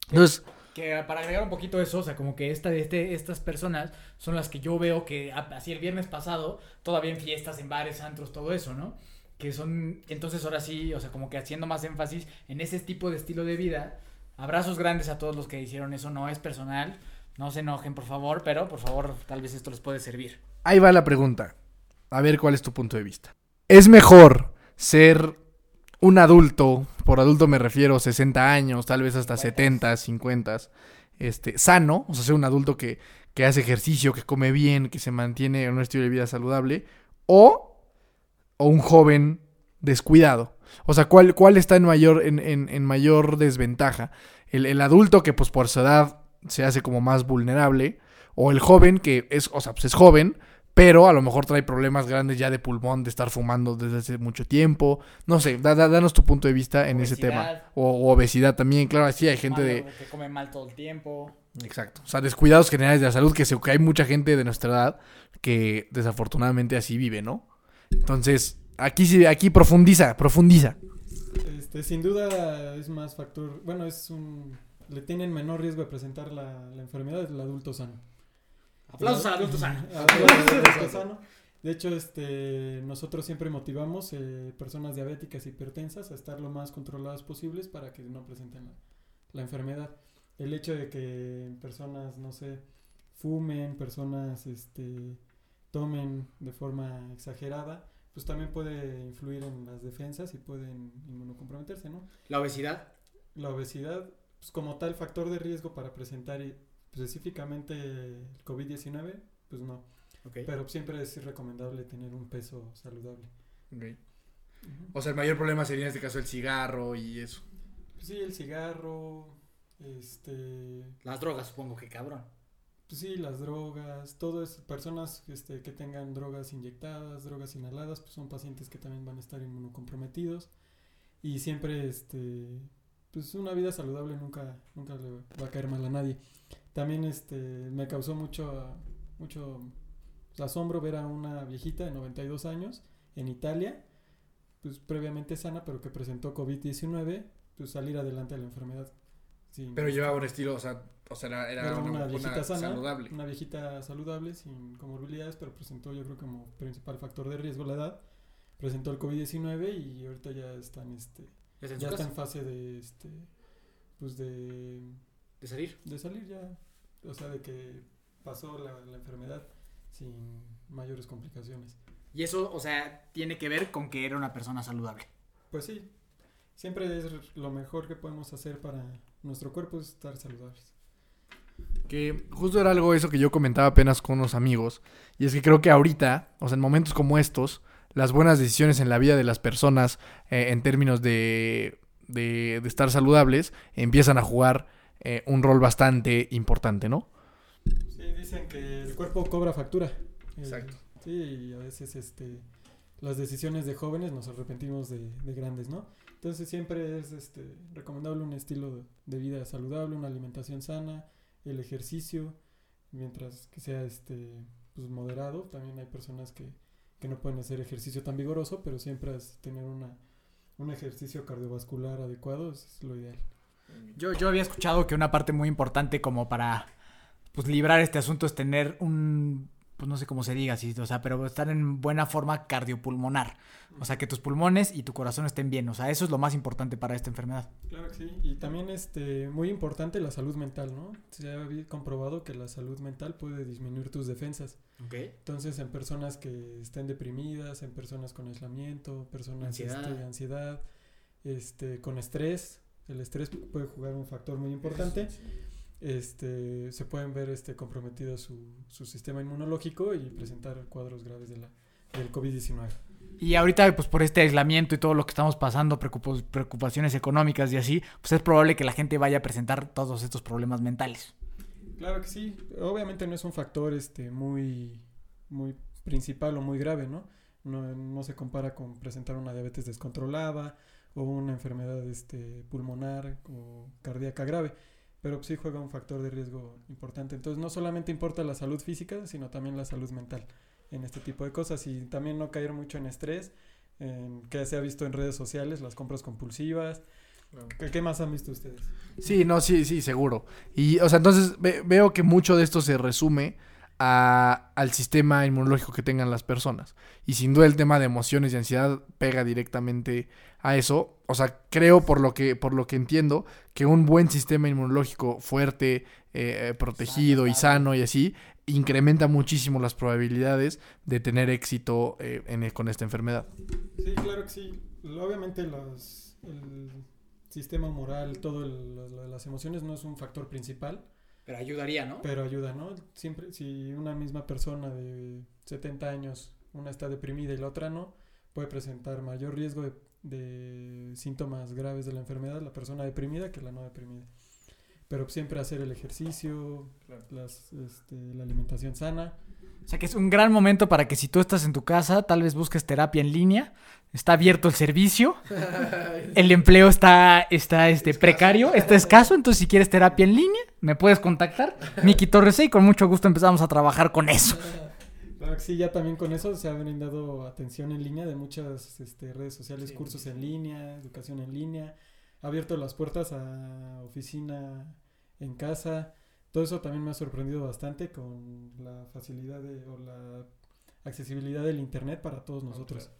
Entonces, Que para agregar un poquito eso, o sea, como que esta, este, estas personas son las que yo veo que así el viernes pasado, todavía en fiestas, en bares, antros, todo eso, ¿no? Que son, entonces ahora sí, o sea, como que haciendo más énfasis en ese tipo de estilo de vida. Abrazos grandes a todos los que hicieron eso, no es personal, no se enojen, por favor, pero por favor, tal vez esto les puede servir. ahí va la pregunta. A ver cuál es tu punto de vista. ¿Es mejor ser un adulto, por adulto me refiero 60 años, tal vez hasta 70, 50, este, sano, o sea, ser un adulto que, que hace ejercicio, que come bien, que se mantiene en un estilo de vida saludable, o, o un joven descuidado? O sea, ¿cuál, cuál está en mayor, en, en- en mayor desventaja? El, el adulto que pues por su edad se hace como más vulnerable, o el joven que es, o sea, pues es joven, pero a lo mejor trae problemas grandes ya de pulmón, de estar fumando desde hace mucho tiempo. No sé, da- da- danos tu punto de vista en ese tema. O, o obesidad también, claro, sí hay gente de... Que come mal todo el tiempo. Exacto. O sea, descuidados generales de la salud, que, se, que hay mucha gente de nuestra edad que desafortunadamente así vive, ¿no? Entonces, aquí sí, aquí profundiza, profundiza. Este, sin duda es más factor, bueno, es un, le tienen menor riesgo de presentar la, la enfermedad el adulto sano. Aplausos al adulto sano. Aplausos al adulto sano. De hecho, este, nosotros siempre motivamos eh, personas diabéticas y hipertensas a estar lo más controladas posibles para que no presenten la, la enfermedad. El hecho de que personas, no sé, fumen, personas este, tomen de forma exagerada, pues también puede influir en las defensas y pueden inmunocomprometerse, ¿no? La obesidad. La obesidad, pues como tal factor de riesgo para presentar específicamente el COVID-19, pues no. Ok. Pero siempre es recomendable tener un peso saludable. Ujú. O sea, el mayor problema sería en este caso el cigarro y eso. Pues sí, el cigarro, este, Las drogas, supongo que cabrón. Pues sí, las drogas, todo es personas este, que tengan drogas inyectadas, drogas inhaladas, pues son pacientes que también van a estar inmunocomprometidos y siempre este pues una vida saludable nunca, nunca le va a caer mal a nadie. También este, me causó mucho, mucho asombro ver a una viejita de 92 años en Italia, pues previamente sana, pero que presentó COVID-19, pues salir adelante de la enfermedad. sin- Pero llevaba un estilo, o sea, o sea era, era era una, una una viejita sana, saludable. una viejita saludable, sin comorbilidades, pero presentó yo creo como principal factor de riesgo la edad. Presentó el COVID-19 y ahorita ya están, este, ¿Ya está en ya su está en fase de, este, pues de, ¿De salir? de salir ya, o sea, de que pasó la, la enfermedad sin mayores complicaciones. Y eso, o sea, tiene que ver con que era una persona saludable. Pues sí, siempre es lo mejor que podemos hacer para nuestro cuerpo es estar saludables. Que justo era algo eso que yo comentaba apenas con unos amigos. Y es que creo que ahorita, o sea, en momentos como estos, las buenas decisiones en la vida de las personas, eh, en términos de, de, de estar saludables, empiezan a jugar eh, un rol bastante importante, ¿no? Sí, dicen que el cuerpo cobra factura. Eh, Exacto. Sí, y a veces este, las decisiones de jóvenes nos arrepentimos de, de grandes, ¿no? Entonces siempre es este, recomendable un estilo de vida saludable, una alimentación sana, el ejercicio, mientras que sea este, pues, moderado. También hay personas que, que no pueden hacer ejercicio tan vigoroso, pero siempre es tener una, un ejercicio cardiovascular adecuado es lo ideal. Yo, yo había escuchado que una parte muy importante como para pues librar este asunto es tener un pues no sé cómo se diga así, o sea, pero estar en buena forma cardiopulmonar. O sea, que tus pulmones y tu corazón estén bien. O sea, eso es lo más importante para esta enfermedad. Claro que sí, y también este muy importante la salud mental, ¿no? Se ha comprobado que la salud mental puede disminuir tus defensas. Ok. Entonces, en personas que estén deprimidas, en personas con aislamiento, personas Ansiedad. este, ansiedad, este, con estrés, el estrés puede jugar un factor muy importante. Este, se pueden ver este comprometido su, su sistema inmunológico y presentar cuadros graves de la, del COVID-19. Y ahorita, pues por este aislamiento y todo lo que estamos pasando, preocupaciones económicas y así, pues es probable que la gente vaya a presentar todos estos problemas mentales. Claro que sí. Obviamente no es un factor este muy muy principal o muy grave, ¿no? No, no se compara con presentar una diabetes descontrolada o una enfermedad este pulmonar o cardíaca grave, pero sí juega un factor de riesgo importante. Entonces no solamente importa la salud física, sino también la salud mental en este tipo de cosas y también no caer mucho en estrés, en, que se ha visto en redes sociales, las compras compulsivas. ¿Qué, qué más han visto ustedes? Sí, no, sí, sí, seguro. Y, o sea, entonces ve- veo que mucho de esto se resume a- al sistema inmunológico que tengan las personas. Y sin duda el tema de emociones y ansiedad pega directamente a eso. O sea, creo por lo que, por lo que entiendo, que un buen sistema inmunológico fuerte, eh, eh, protegido y sano y así, incrementa muchísimo las probabilidades de tener éxito eh, en- con esta enfermedad. Sí, claro que sí. Obviamente los, el sistema moral, todo el- las emociones no es un factor principal, Pero ayudaría, ¿no? pero ayuda, ¿no? Siempre, si una misma persona de 70 años, una está deprimida y la otra no, puede presentar mayor riesgo de, de síntomas graves de la enfermedad la persona deprimida que la no deprimida. Pero siempre hacer el ejercicio, las, este, la alimentación sana. O sea que es un gran momento para que si tú estás en tu casa, tal vez busques terapia en línea. Está abierto el servicio. El empleo está, está este, precario, está escaso. Entonces, si quieres terapia en línea, me puedes contactar. Miki Torres y con mucho gusto empezamos a trabajar con eso. Claro que sí, ya también con eso se ha brindado atención en línea de muchas este, redes sociales, Sí, cursos sí. en línea, educación en línea, ha abierto las puertas a oficina en casa. Todo eso también me ha sorprendido bastante con la facilidad de, o la accesibilidad del internet para todos nosotros.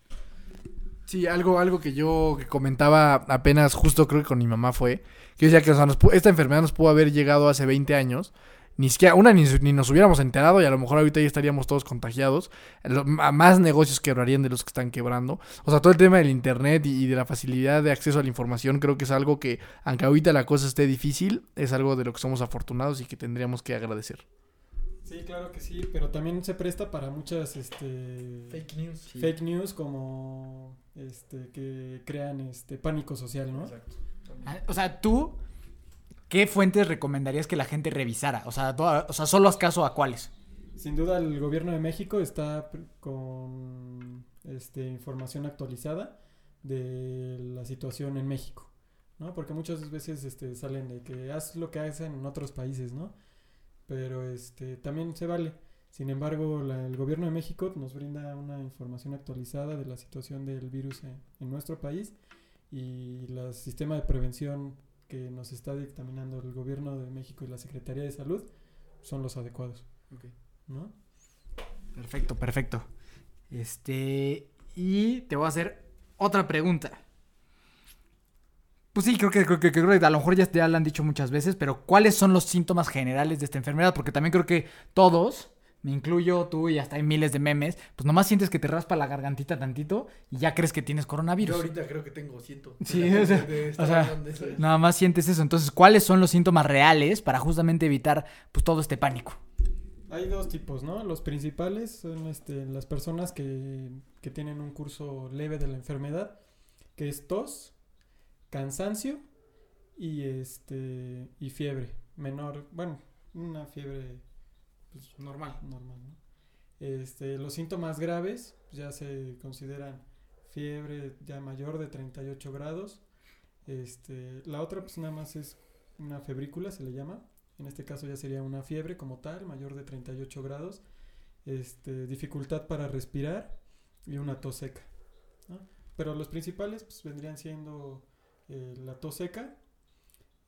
Sí, algo, algo que yo que comentaba apenas justo creo que con mi mamá fue que decía que o sea, nos pu- esta enfermedad nos pudo haber llegado hace 20 años. Ni siquiera, una, ni, ni nos hubiéramos enterado y a lo mejor ahorita ya estaríamos todos contagiados. Lo- más negocios quebrarían de los que están quebrando. O sea, todo el tema del internet y, y de la facilidad de acceso a la información creo que es algo que, aunque ahorita la cosa esté difícil, es algo de lo que somos afortunados y que tendríamos que agradecer. Sí, claro que sí, pero también se presta para muchas este, news. fake news como este, que crean este, pánico social, ¿no? Ah, O sea, tú, ¿qué fuentes recomendarías que la gente revisara? O sea, o sea solo haz caso a cuáles. Sin duda el gobierno de México está con este, información actualizada de la situación en México. ¿no? Porque muchas veces este, salen de que haz lo que hacen en otros países, ¿no? Pero este, también se vale. Sin embargo, el gobierno de México nos brinda una información actualizada de la situación del virus en, en nuestro país y el sistema de prevención que nos está dictaminando el gobierno de México y la Secretaría de Salud son los adecuados, ¿no? Perfecto, perfecto. Este. Y te voy a hacer otra pregunta. Pues sí, creo que, creo que, creo que a lo mejor ya, ya lo han dicho muchas veces, pero ¿cuáles son los síntomas generales de esta enfermedad? Porque también creo que todos, me incluyo tú y hasta hay miles de memes, pues nomás sientes que te raspa la gargantita tantito y ya crees que tienes Yo coronavirus. ahorita creo que tengo ciento. Sí, De- o sea, o sea, hablando de eso. Nada más sientes eso. Entonces, ¿cuáles son los síntomas reales para justamente evitar pues todo este pánico? Hay dos tipos, ¿no? Los principales son este, las personas que, que tienen un curso leve de la enfermedad, que es tos, cansancio y este y fiebre menor, bueno, una fiebre pues, Normal. normal, ¿no? Este, los síntomas graves ya se consideran fiebre ya mayor de 38 grados. Este, la otra pues nada más es una febrícula, se le llama. En este caso ya sería una fiebre como tal, mayor de 38 grados. Este, dificultad para respirar y una tos seca. ¿no? Pero los principales pues, vendrían siendo eh, la tos seca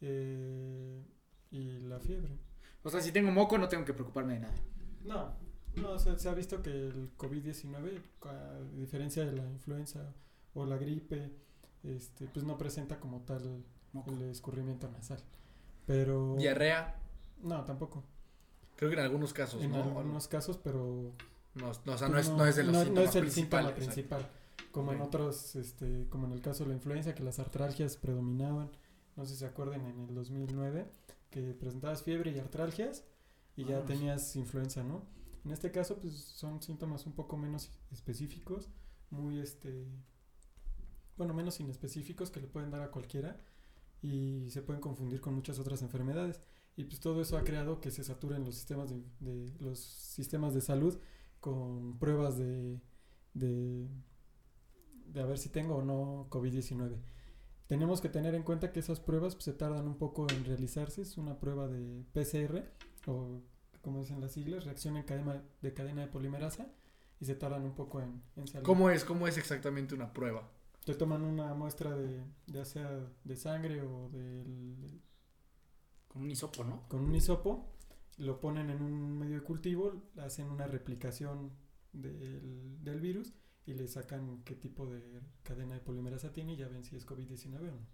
eh, y la fiebre. O sea, si tengo moco no tengo que preocuparme de nada. No, no, o sea, se ha visto que el COVID-19, a diferencia de la influenza o la gripe, este, pues no presenta como tal Moco. el escurrimiento nasal. Pero... Diarrea. No, tampoco. Creo que en algunos casos, en ¿no? algunos casos, pero... No, no, o sea, no pues es, no es de los no- no síntomas es el síntoma principal. Como en otros, este, como en el caso de la influenza, que las artralgias predominaban. No sé si se acuerdan en el 2009, que presentabas fiebre y artralgias y ya Ah, sí. tenías influenza, ¿no? En este caso, pues son síntomas un poco menos específicos, muy, este, bueno, menos inespecíficos que le pueden dar a cualquiera y se pueden confundir con muchas otras enfermedades. Y pues todo eso ha creado que se saturen los sistemas de, de- los sistemas de salud con pruebas de, de, de a ver si tengo o no COVID-19. Tenemos que tener en cuenta que esas pruebas pues, se tardan un poco en realizarse. Es una prueba de PCR o como dicen las siglas, reacción en cadena de cadena de polimerasa y se tardan un poco en, en salir. ¿Cómo es, ¿Cómo es exactamente una prueba? Te toman una muestra de, ya sea de sangre o del, Como un hisopo, ¿no? con un hisopo, lo ponen en un medio de cultivo, hacen una replicación del, del virus y le sacan qué tipo de cadena de polimerasa tiene y ya ven si es COVID-19 o no.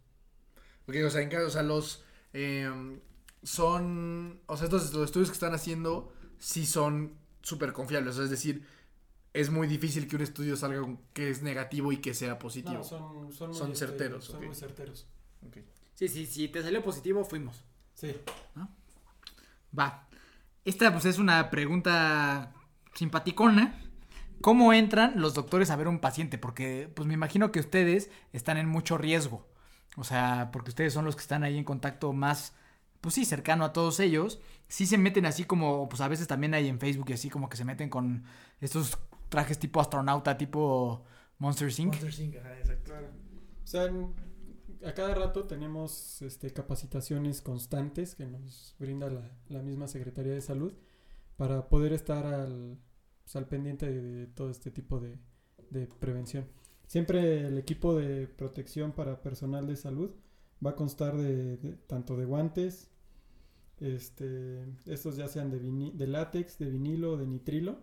Ok, o sea, en caso, o sea, los em, son, o sea, estos los estudios que están haciendo sí son súper confiables, o sea, es decir, es muy difícil que un estudio salga con que es negativo y que sea positivo. No, son, son, muy, Son este, certeros, Son muy certeros. Sí, sí, sí, te salió positivo, fuimos. Sí. Va. Esta pues es una pregunta simpaticona. ¿Cómo entran los doctores a ver un paciente? Porque pues me imagino que ustedes están en mucho riesgo. O sea, porque ustedes son los que están ahí en contacto más, pues sí, cercano a todos ellos. Sí se meten así como, pues a veces también hay en Facebook y así como que se meten con estos trajes tipo astronauta, tipo Monster Inc. Monster Inc, ajá, exacto. O sea, a cada rato tenemos este, capacitaciones constantes que nos brinda la, la misma Secretaría de Salud para poder estar al, pues, al pendiente de, de todo este tipo de, de prevención. Siempre el equipo de protección para personal de salud va a constar de, de- tanto de guantes, este, estos ya sean de, de látex, de vinilo, de nitrilo,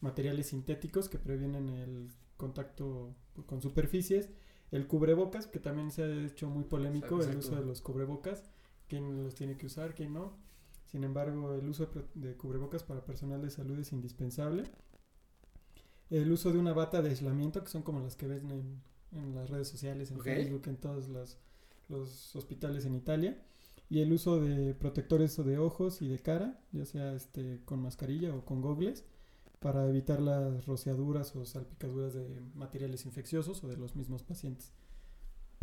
materiales sintéticos que previenen el contacto con superficies, el cubrebocas, que también se ha hecho muy polémico el uso de los cubrebocas, quién los tiene que usar, quién no. Sin embargo, el uso de cubrebocas para personal de salud es indispensable. El uso de una bata de aislamiento, que son como las que ven en, en las redes sociales, en Ok. Facebook, en todos los, los hospitales en Italia. Y el uso de protectores de ojos y de cara, ya sea este con mascarilla o con gogles, para evitar las rociaduras o salpicaduras de materiales infecciosos o de los mismos pacientes.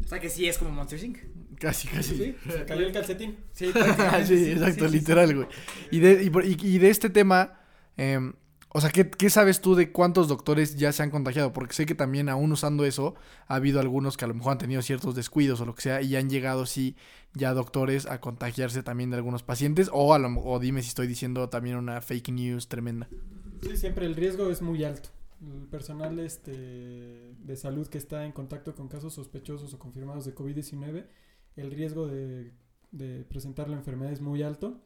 O sea que sí es como Monster Inc. Casi, casi. Sí, se cayó el calcetín. Sí, sí, exacto, literal, güey. Y de, y, por- y- y de este tema, em, o sea, ¿qué, ¿qué sabes tú de cuántos doctores ya se han contagiado? Porque sé que también aún usando eso, ha habido algunos que a lo mejor han tenido ciertos descuidos o lo que sea y han llegado, sí, ya doctores a contagiarse también de algunos pacientes. O, a lo, o dime si estoy diciendo también una fake news tremenda. Sí, siempre el riesgo es muy alto. El personal este, de salud que está en contacto con casos sospechosos o confirmados de COVID-19, el riesgo de, de presentar la enfermedad es muy alto.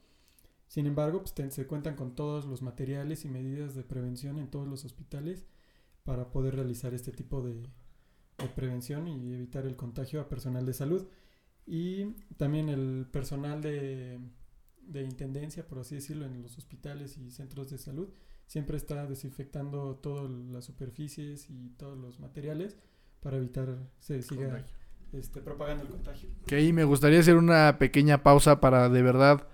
Sin embargo, pues, se cuentan con todos los materiales y medidas de prevención en todos los hospitales para poder realizar este tipo de, de prevención y evitar el contagio a personal de salud. Y también el personal de, de intendencia, por así decirlo, en los hospitales y centros de salud, siempre está desinfectando todas las superficies y todos los materiales para evitar se siga este, propagando el contagio. Que ahí me gustaría hacer una pequeña pausa para de verdad.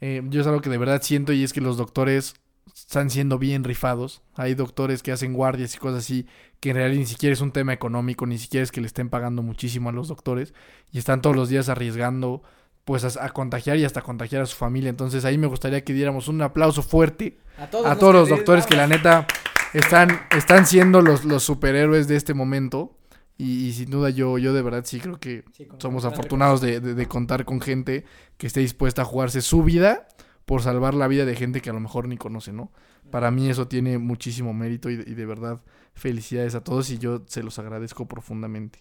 eh, yo es algo que de verdad siento y es que los doctores están siendo bien rifados. Hay doctores que hacen guardias y cosas así que en realidad ni siquiera es un tema económico, ni siquiera es que le estén pagando muchísimo a los doctores y están todos los días arriesgando pues a, a contagiar y hasta contagiar a su familia. Entonces ahí me gustaría que diéramos un aplauso fuerte A todos, a todos los doctores que la neta están, están siendo los, los superhéroes de este momento. Y, y sin duda yo, yo de verdad sí creo que somos afortunados de, de- de contar con gente que esté dispuesta a jugarse su vida por salvar la vida de gente que a lo mejor ni conoce, ¿no? Para mí eso tiene muchísimo mérito y, de- y de verdad felicidades a todos y yo se los agradezco profundamente.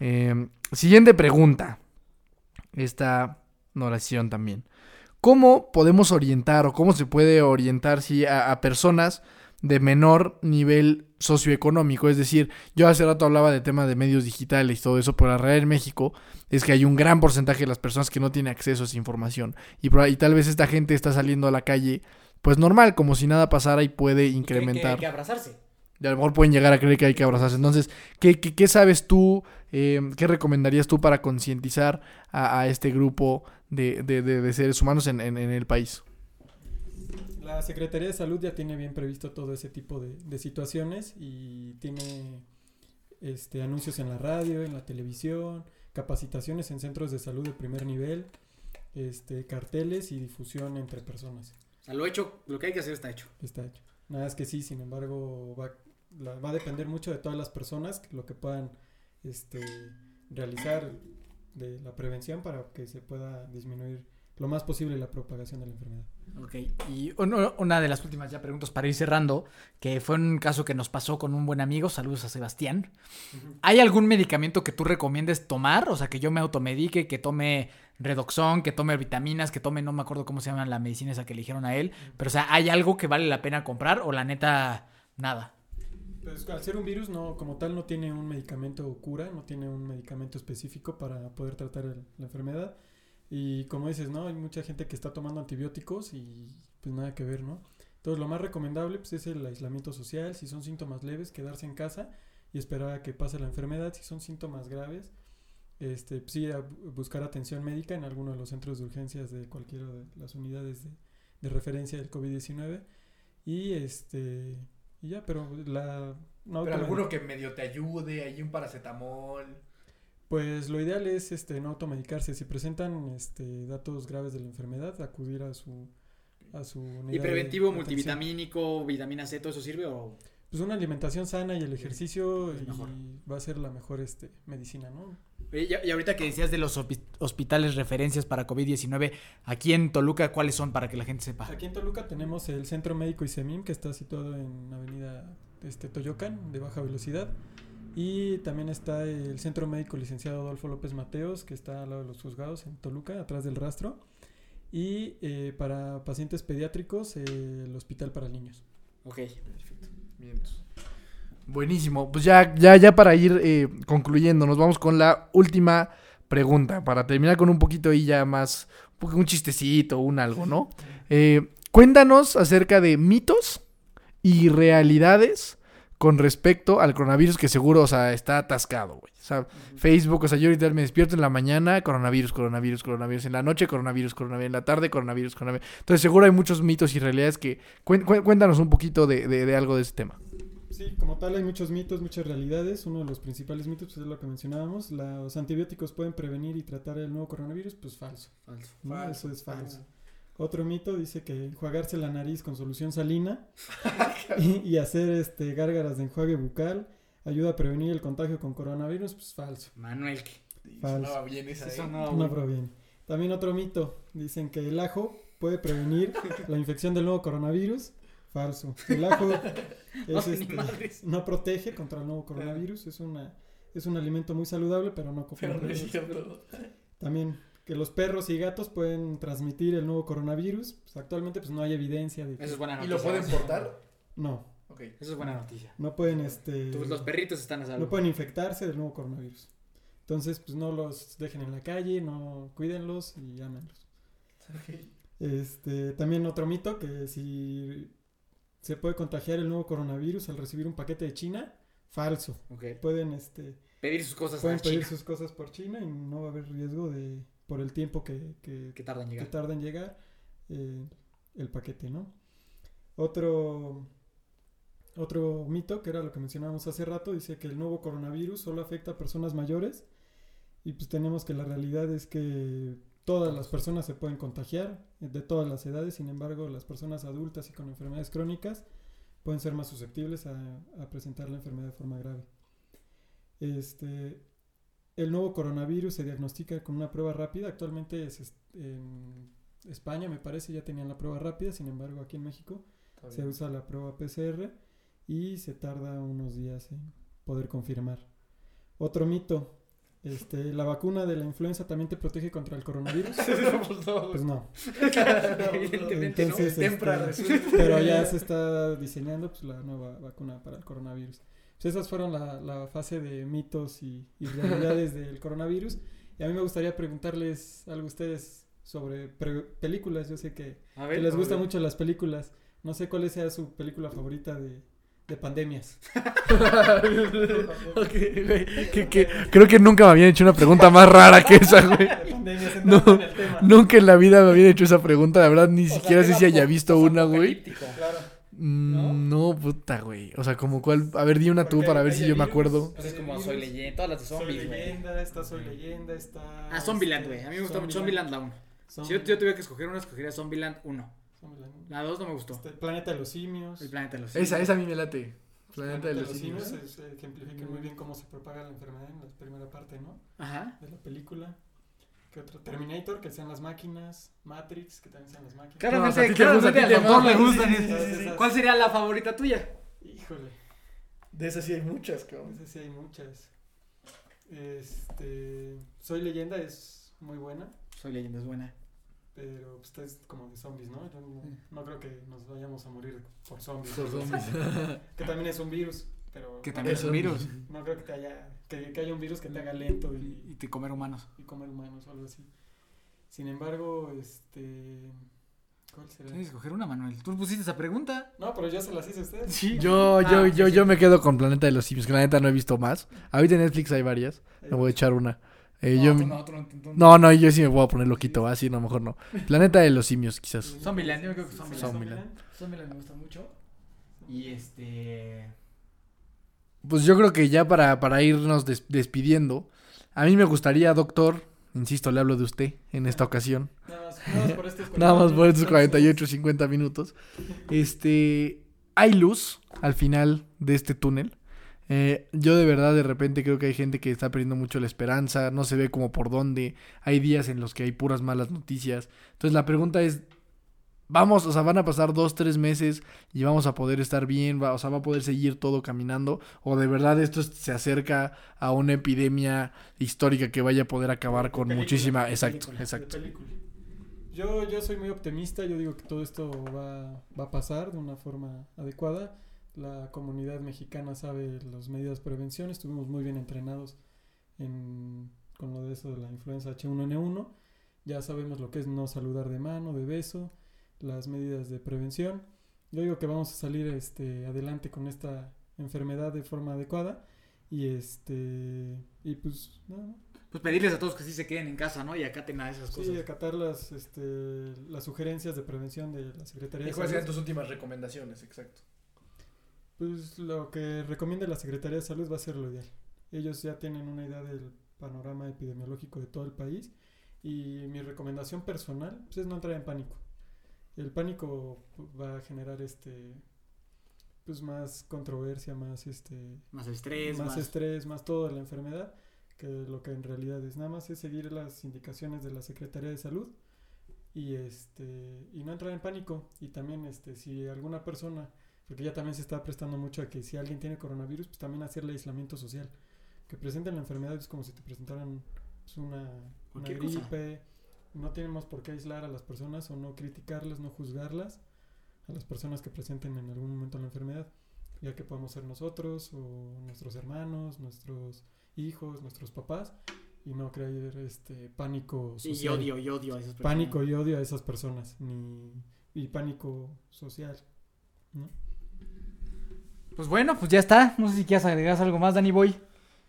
Eh, siguiente pregunta. Esta oración también. ¿Cómo podemos orientar o cómo se puede orientar sí, a, a personas de menor nivel socioeconómico? Es decir, yo hace rato hablaba de tema de medios digitales y todo eso, pero la realidad en México es que hay un gran porcentaje de las personas que no tienen acceso a esa información. Y, tal vez esta gente está saliendo a la calle, pues normal, como si nada pasara y puede incrementar. que abrazarse. Y a lo mejor pueden llegar a creer que hay que abrazarse. Entonces, ¿qué, qué, qué sabes tú? eh, ¿Qué recomendarías tú para concientizar a, a este grupo de, de- de- de seres humanos en, en- en el país? La Secretaría de Salud ya tiene bien previsto todo ese tipo de, de situaciones y tiene este, anuncios en la radio, en la televisión, capacitaciones en centros de salud de primer nivel, este, carteles y difusión entre personas. O sea, lo hecho, lo que hay que hacer está hecho. Está hecho. Nada es que sí, sin embargo, va, la- va a depender mucho de todas las personas lo que puedan este, realizar de la prevención para que se pueda disminuir lo más posible la propagación de la enfermedad. Ok, y uno- una de las últimas ya preguntas para ir cerrando, que fue un caso que nos pasó con un buen amigo, saludos a Sebastián. ¿Hay algún medicamento que tú recomiendes tomar? O sea, que yo me automedique, que tome Redoxón, que tome vitaminas, que tome, no me acuerdo cómo se llama la medicina esa que le dijeron a él, pero o sea, ¿hay algo que vale la pena comprar o la neta, nada? Pues al ser un virus, no, como tal, no tiene un medicamento o cura, no tiene un medicamento específico para poder tratar el- la enfermedad. Y como dices, ¿no? Hay mucha gente que está tomando antibióticos y pues nada que ver, ¿no? Entonces lo más recomendable pues, es el aislamiento social, si son síntomas leves, quedarse en casa y esperar a que pase la enfermedad. Si son síntomas graves, este, pues, sí, a bu- buscar atención médica en alguno de los centros de urgencias de cualquiera de las unidades de, de referencia del COVID-19. Y este y ya, pero la no automedi- que medio te ayude, hay un paracetamol. Pues lo ideal es este no automedicarse. Si presentan este datos graves de la enfermedad, acudir a su a su unidad ¿Y preventivo, multivitamínico, vitamina C, todo eso sirve o...? Pues una alimentación sana y el ejercicio y va a ser la mejor este medicina, ¿no? Y, y ahorita que decías de los hospitales referencias para COVID-19, aquí en Toluca, ¿cuáles son para que la gente sepa? Aquí en Toluca tenemos el Centro Médico ISEMIM que está situado en Avenida este Toyocan de baja velocidad y también está el Centro Médico Licenciado Adolfo López Mateos que está al lado de los juzgados en Toluca, atrás del rastro. Y eh, para pacientes pediátricos, eh, el Hospital para Niños. Ok, perfecto. Buenísimo. Pues ya, ya, ya para ir eh, concluyendo, nos vamos con la última pregunta. Para terminar con un poquito ahí ya más, un chistecito, un algo, ¿no? Eh, cuéntanos acerca de mitos y realidades con respecto al coronavirus que seguro, o sea, está atascado, güey. O sea, Facebook, o sea, yo ahorita me despierto en la mañana, coronavirus, coronavirus, coronavirus. En la noche, coronavirus, coronavirus. En la tarde, coronavirus, coronavirus. Entonces, seguro hay muchos mitos y realidades que... cuéntanos un poquito de, de- de algo de ese tema. Sí, como tal hay muchos mitos, muchas realidades. Uno de los principales mitos pues, es lo que mencionábamos. Los antibióticos pueden prevenir y tratar el nuevo coronavirus, pues falso. Falso. ¿no? Eso es falso. Otro mito dice que enjuagarse la nariz con solución salina y, y hacer este gárgaras de enjuague bucal ayuda a prevenir el contagio con coronavirus, pues falso. Manuel, ¿qué? Falso. Sonaba bien esa, Eso ¿eh? no, No güey. proviene. También otro mito, dicen que el ajo puede prevenir la infección del nuevo coronavirus. Falso. El ajo es, este, no protege contra el nuevo coronavirus, es una es un alimento muy saludable, pero no Pero no. También que los perros y gatos pueden transmitir el nuevo coronavirus. Pues actualmente pues no hay evidencia de que Eso es buena ¿Y noticia. lo pueden portar? no, Ok. Eso es buena noticia. no pueden este Tú- los perritos están a salvo. no pueden infectarse del nuevo coronavirus. Entonces, pues no los dejen en la calle, no cuídenlos y ámenlos. Este, también otro mito que si se puede contagiar el nuevo coronavirus al recibir un paquete de China, falso. Pueden este Pedir sus cosas pueden pedir China sus cosas por China y no va a haber riesgo de por el tiempo que, que, que en tarda en llegar eh, el paquete, ¿no? Otro otro mito que era lo que mencionábamos hace rato dice que el nuevo coronavirus solo afecta a personas mayores y pues tenemos que la realidad es que todas las personas se pueden contagiar eh, de todas las edades, sin embargo las personas adultas y con enfermedades crónicas pueden ser más susceptibles a, a presentar la enfermedad de forma grave. Este, el nuevo coronavirus se diagnostica con una prueba rápida. Actualmente es, en España, me parece, ya tenían la prueba rápida. Sin embargo, aquí en México se usa la prueba PCR y se tarda unos días en poder confirmar. Otro mito. Este, ¿La vacuna de la influenza también te protege contra el coronavirus? Pues no. Evidentemente Entonces, no. Este, pero ya se está diseñando pues, la nueva vacuna para el coronavirus. Pues esas fueron la, la fase de mitos y, y realidades del coronavirus. Y a mí me gustaría preguntarles algo a ustedes sobre películas. Yo sé que, A que ver, les gustan ver. mucho las películas. No sé cuál sea su película favorita de, de pandemias. Ok, güey, que- que- creo que nunca me habían hecho una pregunta más rara que esa, güey. De pandemias, No, entrando en el tema. Nunca en la vida me habían hecho esa pregunta. La verdad, ni O sea, siquiera sé si haya visto una, güey. Claro. Mm, No, puta, güey. O sea, como cuál. A ver, di una tú para ver si yo me acuerdo. Pues es como Soy Leyenda, todas las de Soy zombies, güey. leyenda, está Soy leyenda, está... Ah, Zombieland, güey. A mí me gusta mucho Zombieland la 1. Si yo, yo tuviera que escoger una, escogería Zombieland 1. La 2 no me gustó. Este, Planeta de los simios. El planeta de los Esa, simios. esa a mí me late. Planeta de los simios simios. se- se ejemplifica muy bien cómo se propaga la enfermedad en la primera parte, ¿no? Ajá. De la película. ¿Qué otro? Terminator, que sean las máquinas. Matrix, que también sean las máquinas. Claramente, a ti te gusta, a ti te mama. gustan. Sí, sí, sí, sí. ¿Cuál sería la favorita tuya? Híjole, De esas sí hay muchas, cabrón. esas sí hay muchas. Este. Soy leyenda es muy buena, Soy Leyenda, es buena. Pero pues, es como de zombies, ¿no? Yo no, no creo que nos vayamos a morir por zombies. Por zombies. que también es un virus, pero. Que no también es creo- un virus. No creo que te haya. Que, que haya un virus que te haga lento y, Y te comer humanos. y comer humanos o algo así. Sin embargo, este. ¿Cuál será? Tienes que escoger una, Manuel. Tú pusiste esa pregunta. No, pero yo se las hice a ustedes. Sí. Yo, yo, Ah, yo, sí, yo sí. me quedo con Planeta de los Simios, que la neta no he visto más. Ahorita en Netflix hay varias. Me voy a echar una. Eh, No, yo, tú no, no, yo sí me voy a poner loquito, así no, mejor no. Planeta de los Simios, quizás. Zombieland, yo creo que Zombieland. Zombieland. Zombieland me gusta mucho. Y este. Pues yo creo que ya para, para irnos des- despidiendo, a mí me gustaría, doctor, insisto, le hablo de usted en esta ocasión. Nada más, nada más por estos Nada más por estos 48 48, 50 minutos. Este, hay luz al final de este túnel. Eh, yo de verdad de repente creo que hay gente que está perdiendo mucho la esperanza, no se ve como por dónde, hay días en los que hay puras malas noticias. Entonces la pregunta es, vamos, o sea, van a pasar dos, tres meses y vamos a poder estar bien, va- o sea, va a poder seguir todo caminando, o de verdad esto es- se acerca a una epidemia histórica que vaya a poder acabar con película, muchísima, exacto, película, exacto. Yo, yo soy muy optimista, yo digo que todo esto va, va a pasar de una forma adecuada. La comunidad mexicana sabe las medidas de prevención, estuvimos muy bien entrenados en, con lo de eso de la influenza H1N1. Ya sabemos lo que es no saludar de mano, de beso, las medidas de prevención. Yo digo que vamos a salir este, adelante con esta enfermedad de forma adecuada. Y este y pues nada, Pues pedirles a todos que sí se queden en casa, ¿no? Y acaten a esas Sí, cosas. acatar las, este, las sugerencias de prevención de la Secretaría ¿Y de cuáles serían tus últimas recomendaciones? Exacto. Pues lo que recomienda la Secretaría de Salud va a ser lo ideal. Ellos ya tienen una idea del panorama epidemiológico de todo el país y mi recomendación personal pues, es no entrar en pánico. el pánico va a generar este pues más controversia, más este Más estrés, más, más... estrés, más toda la enfermedad, que lo que en realidad es nada más es seguir las indicaciones de la Secretaría de Salud y este y no entrar en pánico y también este si alguna persona porque ya también se está prestando mucho a que si alguien tiene coronavirus pues también hacerle aislamiento social que presenten la enfermedad es como si te presentaran pues, una, una gripe no tenemos por qué aislar a las personas o no criticarlas no juzgarlas a las personas que presenten en algún momento la enfermedad ya que podemos ser nosotros o nuestros hermanos nuestros hijos nuestros papás y no crear este pánico social Y odio, y odio a esas personas. pánico y odio a esas personas, ni y pánico social. ¿no? Pues bueno, pues ya está. No sé si quieres agregar algo más, Dani Boy.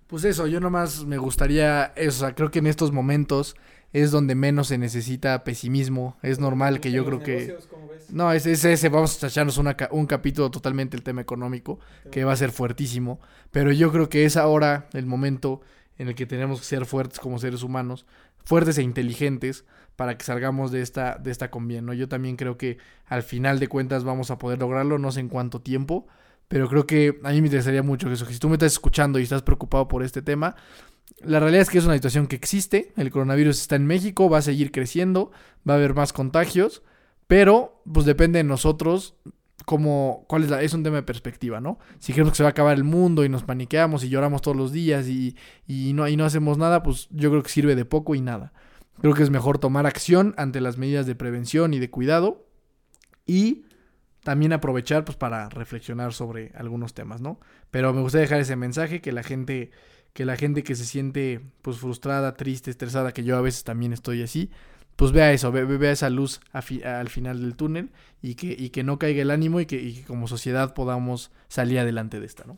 Pues eso, yo nomás me gustaría, eso, o sea, creo que en estos momentos es donde menos se necesita pesimismo. Es normal que yo creo que... negocios, ¿cómo ves? No, es, es ese, vamos a echarnos una un capítulo totalmente el tema económico, que va a ser fuertísimo, pero yo creo que es ahora el momento en el que tenemos que ser fuertes como seres humanos, fuertes e inteligentes para que salgamos de esta, de esta con bien, ¿no? Yo también creo que al final de cuentas vamos a poder lograrlo, no sé en cuánto tiempo, pero creo que a mí me interesaría mucho eso, que si tú me estás escuchando y estás preocupado por este tema, la realidad es que es una situación que existe, el coronavirus está en México, va a seguir creciendo, va a haber más contagios, pero pues depende de nosotros como cuál es la, es un tema de perspectiva, ¿no? Si creemos que se va a acabar el mundo y nos paniqueamos y lloramos todos los días y, y no, y no hacemos nada, pues yo creo que sirve de poco y nada. Creo que es mejor tomar acción ante las medidas de prevención y de cuidado y también aprovechar pues para reflexionar sobre algunos temas, ¿no? Pero me gustaría dejar ese mensaje que la gente que la gente que se siente pues frustrada, triste, estresada, que yo a veces también estoy así, pues vea eso, ve- ve- vea esa luz al final del túnel y que, y que no caiga el ánimo y que, como sociedad podamos salir adelante de esta, ¿no?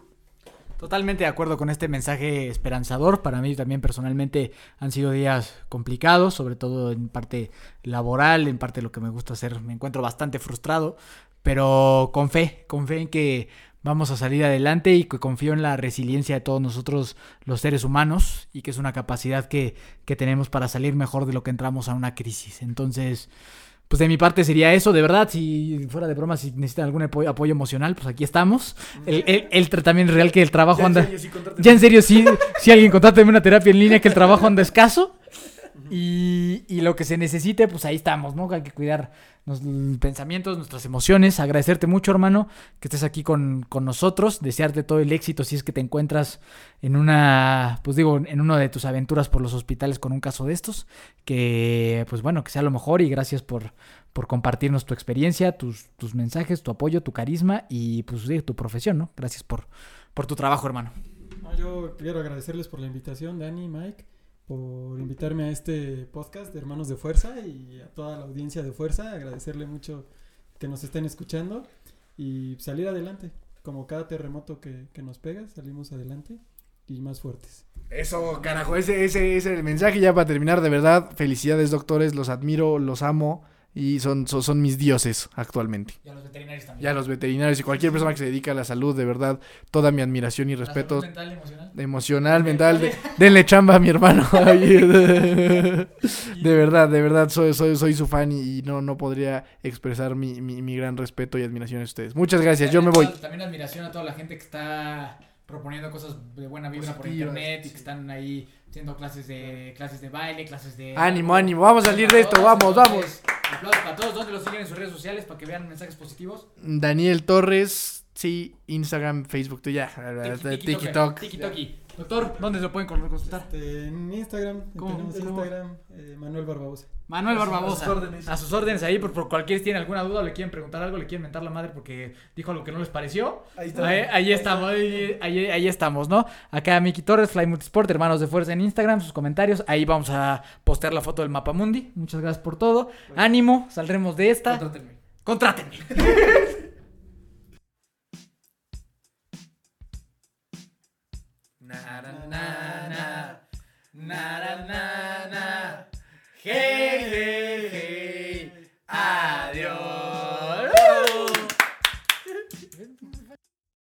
Totalmente de acuerdo con este mensaje esperanzador. Para mí también personalmente han sido días complicados, sobre todo en parte laboral, en parte lo que me gusta hacer. Me encuentro bastante frustrado, pero con fe, con fe en que vamos a salir adelante y que confío en la resiliencia de todos nosotros los seres humanos y que es una capacidad que, que tenemos para salir mejor de lo que entramos a una crisis. Entonces, pues de mi parte sería eso, de verdad, si fuera de broma, si necesitan algún apoyo, apoyo emocional, pues aquí estamos. El, el, el tra- también es real que el trabajo anda... Ya en serio, sí, si alguien contráteme una terapia en línea, que el trabajo anda escaso. Y, y lo que se necesite, pues ahí estamos, ¿no? Hay que cuidar los pensamientos, nuestras emociones. Agradecerte mucho, hermano, que estés aquí con, con nosotros. Desearte todo el éxito si es que te encuentras en una, pues digo, en una de tus aventuras por los hospitales con un caso de estos. Que, pues bueno, que sea lo mejor y gracias por, por compartirnos tu experiencia, tus, tus mensajes, tu apoyo, tu carisma y, pues, sí, tu profesión, ¿no? Gracias por, por tu trabajo, hermano. No, yo quiero agradecerles por la invitación, Dani, Mike, por invitarme a este podcast de Hermanos de Fuerza y a toda la audiencia de Fuerza. Agradecerle mucho que nos estén escuchando y salir adelante. Como cada terremoto que, que nos pega, salimos adelante y más fuertes. Eso, carajo, ese, ese, ese es el mensaje ya para terminar, de verdad, felicidades doctores, los admiro, los amo y son, son, son mis dioses actualmente. Y a los veterinarios también. Ya los veterinarios y cualquier persona que se dedica a la salud, de verdad, toda mi admiración y respeto mental, emocional. emocional, mental, de- denle chamba a mi hermano. de verdad, de verdad, soy, soy, soy su fan y, y no, no podría expresar mi, mi, mi gran respeto y admiración a ustedes. Muchas gracias, yo me voy. También admiración a toda la gente que está proponiendo cosas de buena vibra por internet y sí. que están ahí haciendo clases de clases de baile, clases de Ánimo, ánimo, vamos a salir de esto, vamos, vamos. Aplausos para todos, ¿dónde los siguen en sus redes sociales para que vean mensajes positivos? Daniel Torres, sí, Instagram, Facebook, tú ya, TikTok. TikTok. Doctor, ¿dónde se lo pueden consultar? Este, en Instagram, ¿Cómo? tenemos ¿Cómo? Instagram, eh, Manuel Barbabosa. Manuel Barbabosa. a sus órdenes. A sus órdenes ahí, por, por cualquier si tienen alguna duda o le quieren preguntar algo, le quieren mentar la madre porque dijo algo que no les pareció. Ahí Ahí, ahí estamos, ahí, ahí- ahí estamos, ¿no? Acá Miki Torres, Fly Multisport, hermanos de fuerza en Instagram, sus comentarios. Ahí vamos a postear la foto del mapa mundi. Muchas gracias por todo. Ánimo, saldremos de esta. Contrátenme. Contrátenme. na, na, na, na, na, hey, hey, hey, adiós.